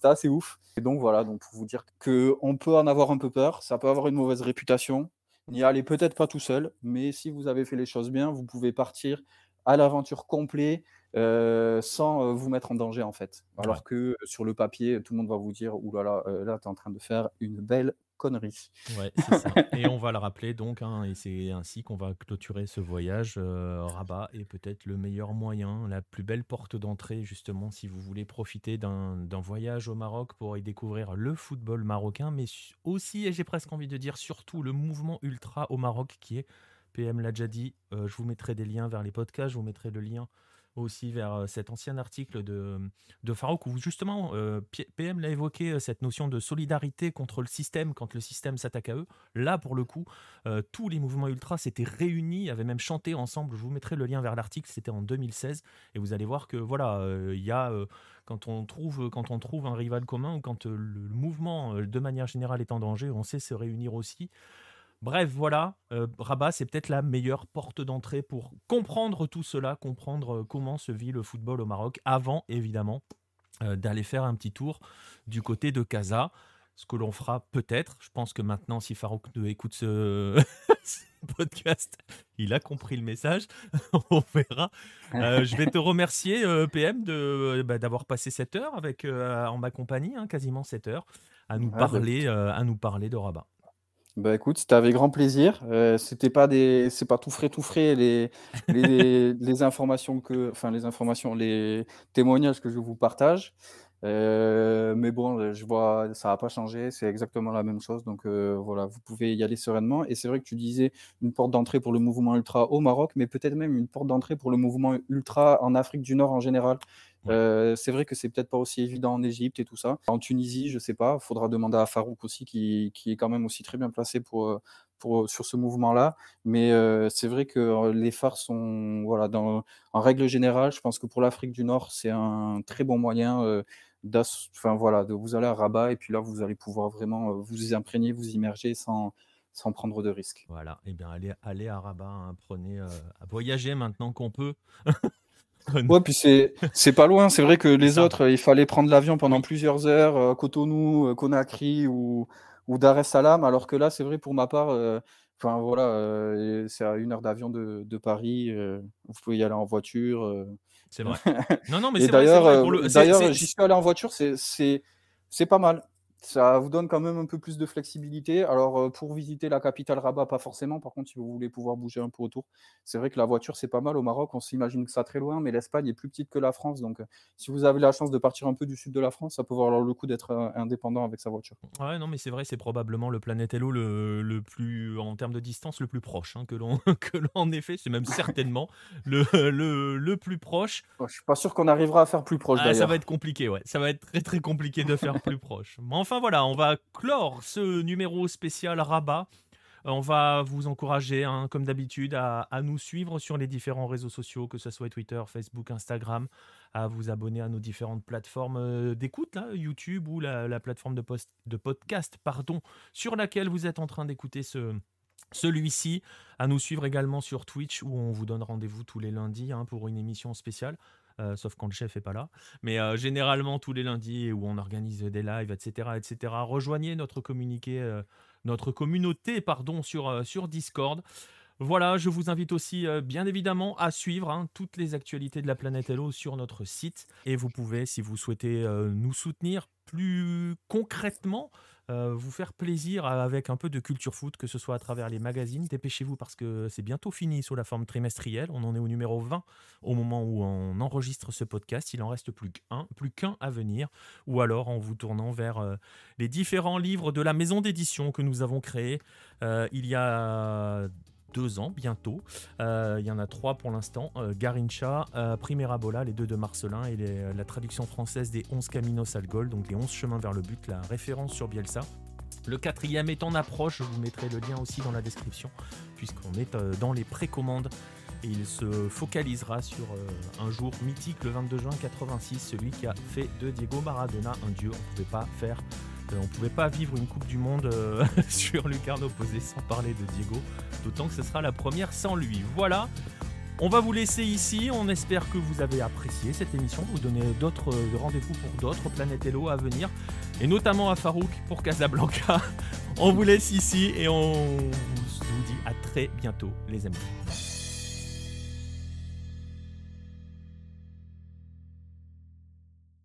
assez ouf. Et donc voilà, donc pour vous dire qu'on peut en avoir un peu peur, ça peut avoir une mauvaise réputation. N'y allez peut-être pas tout seul, mais si vous avez fait les choses bien, vous pouvez partir à l'aventure complet euh, sans euh, vous mettre en danger en fait. Ouais. Alors que euh, sur le papier, tout le monde va vous dire Ouh là là, là, tu es en train de faire une belle connerie. Ouais, c'est ça. Et on va le rappeler donc, hein, et c'est ainsi qu'on va clôturer ce voyage. euh, Rabat est peut-être le meilleur moyen, la plus belle porte d'entrée, justement, si vous voulez profiter d'un voyage au Maroc pour y découvrir le football marocain, mais aussi, et j'ai presque envie de dire surtout, le mouvement ultra au Maroc qui est PM l'a déjà dit, je vous mettrai des liens vers les podcasts, je vous mettrai le lien aussi vers cet ancien article de, de Farouk où justement PM l'a évoqué cette notion de solidarité contre le système quand le système s'attaque à eux. Là, pour le coup, tous les mouvements ultra s'étaient réunis, avaient même chanté ensemble. Je vous mettrai le lien vers l'article, c'était en 2016 et vous allez voir que voilà, il y a quand on trouve quand on trouve un rival commun ou quand le mouvement de manière générale est en danger, on sait se réunir aussi. Bref, voilà, euh, Rabat, c'est peut-être la meilleure porte d'entrée pour comprendre tout cela, comprendre euh, comment se vit le football au Maroc, avant évidemment euh, d'aller faire un petit tour du côté de Casa. Ce que l'on fera peut-être. Je pense que maintenant, si Farouk écoute ce, podcast, il a compris le message. On verra. je vais te remercier, PM, bah, d'avoir passé cette heure avec, en ma compagnie, hein, quasiment cette heure, à nous, bah, parler, à nous parler de Rabat. Bah écoute, c'était avec grand plaisir. Euh, c'était pas des, c'est pas tout frais, tout frais les, les, informations que, enfin les informations, les témoignages que je vous partage. Euh, mais bon, je vois, ça n'a pas changé, c'est exactement la même chose. Donc euh, voilà, vous pouvez y aller sereinement. Et c'est vrai que tu disais une porte d'entrée pour le mouvement ultra au Maroc, mais peut-être même une porte d'entrée pour le mouvement ultra en Afrique du Nord en général. Euh, c'est vrai que c'est peut-être pas aussi évident en Égypte et tout ça. En Tunisie, je sais pas, faudra demander à Farouk aussi, qui, qui, est quand même aussi très bien placé pour, euh, pour, sur ce mouvement-là. Mais euh, c'est vrai que les phares sont, voilà, dans, en règle générale, je pense que pour l'Afrique du Nord, c'est un très bon moyen. Enfin, voilà, de vous aller à Rabat et puis là, vous allez pouvoir vraiment vous imprégner, vous immerger sans, sans prendre de risques. Voilà, et eh bien allez, allez à Rabat, hein, prenez à voyager maintenant qu'on peut. Ouais, puis c'est, c'est pas loin. C'est vrai que les autres, il fallait prendre l'avion pendant plusieurs heures, euh, Cotonou, euh, Conakry ou, ou Dar es Salaam, alors que là, c'est vrai pour ma part, euh, enfin voilà, c'est à une heure d'avion de, de Paris. vous pouvez y aller en voiture. C'est vrai. Non, non, mais c'est d'ailleurs, d'ailleurs, j'y suis allé en voiture, c'est pas mal. Ça vous donne quand même un peu plus de flexibilité. Alors, euh, pour visiter la capitale Rabat, pas forcément. Par contre, si vous voulez pouvoir bouger un peu autour, c'est vrai que la voiture, c'est pas mal au Maroc. On s'imagine que ça très loin, mais l'Espagne est plus petite que la France. Donc, euh, si vous avez la chance de partir un peu du sud de la France, ça peut valoir le coup d'être euh, indépendant avec sa voiture. Ouais, non, mais c'est vrai, c'est probablement le Planète Hello le, le, plus, en termes de distance, le plus proche hein, que l'on que en effet. C'est même certainement le, le, le, plus proche. Je suis pas sûr qu'on arrivera à faire plus proche. Ah, ça va être compliqué, ouais. Ça va être très très compliqué de faire plus proche. Mais enfin voilà, on va clore ce numéro spécial Rabat. Euh, on va vous encourager, hein, comme d'habitude, à, nous suivre sur les différents réseaux sociaux, que ce soit Twitter, Facebook, Instagram, à vous abonner à nos différentes plateformes euh, d'écoute, YouTube ou la, plateforme de, podcast pardon, sur laquelle vous êtes en train d'écouter ce, celui-ci, à nous suivre également sur Twitch où on vous donne rendez-vous tous les lundis hein, pour une émission spéciale. Euh, sauf quand le chef est pas là. Mais euh, généralement tous les lundis où on organise des lives, etc., etc. Rejoignez notre communiqué, euh, notre communauté, pardon, sur sur Discord. Voilà, je vous invite aussi bien évidemment à suivre hein, toutes les actualités de la planète Hello sur notre site. Et vous pouvez, si vous souhaitez nous soutenir plus concrètement, euh, vous faire plaisir avec un peu de culture foot, que ce soit à travers les magazines. Dépêchez-vous parce que c'est bientôt fini sous la forme trimestrielle. On en est au numéro 20 au moment où on enregistre ce podcast. Il en reste plus qu'un, plus qu'un à venir. Ou alors en vous tournant vers euh, les différents livres de la maison d'édition que nous avons créés euh, il y a deux ans bientôt. Euh, il y en a trois pour l'instant. Euh, Garincha, euh, Primera Bola, les deux de Marcelin et la traduction française des 11 Caminos al Gol, donc les 11 chemins vers le but, la référence sur Bielsa. Le quatrième est en approche, je vous mettrai le lien aussi dans la description, puisqu'on est dans les précommandes. Et il se focalisera sur un jour mythique, le 22 juin 86, celui qui a fait de Diego Maradona un dieu. On ne pouvait pas faire on ne pouvait pas vivre une Coupe du Monde euh, sur Lucarno posé sans parler de Diego, d'autant que ce sera la première sans lui. Voilà, on va vous laisser ici. On espère que vous avez apprécié cette émission. Vous donner d'autres euh, rendez-vous pour d'autres Planète Hello à venir, et notamment à Farouk pour Casablanca. on vous laisse ici et on vous dit à très bientôt, les amis.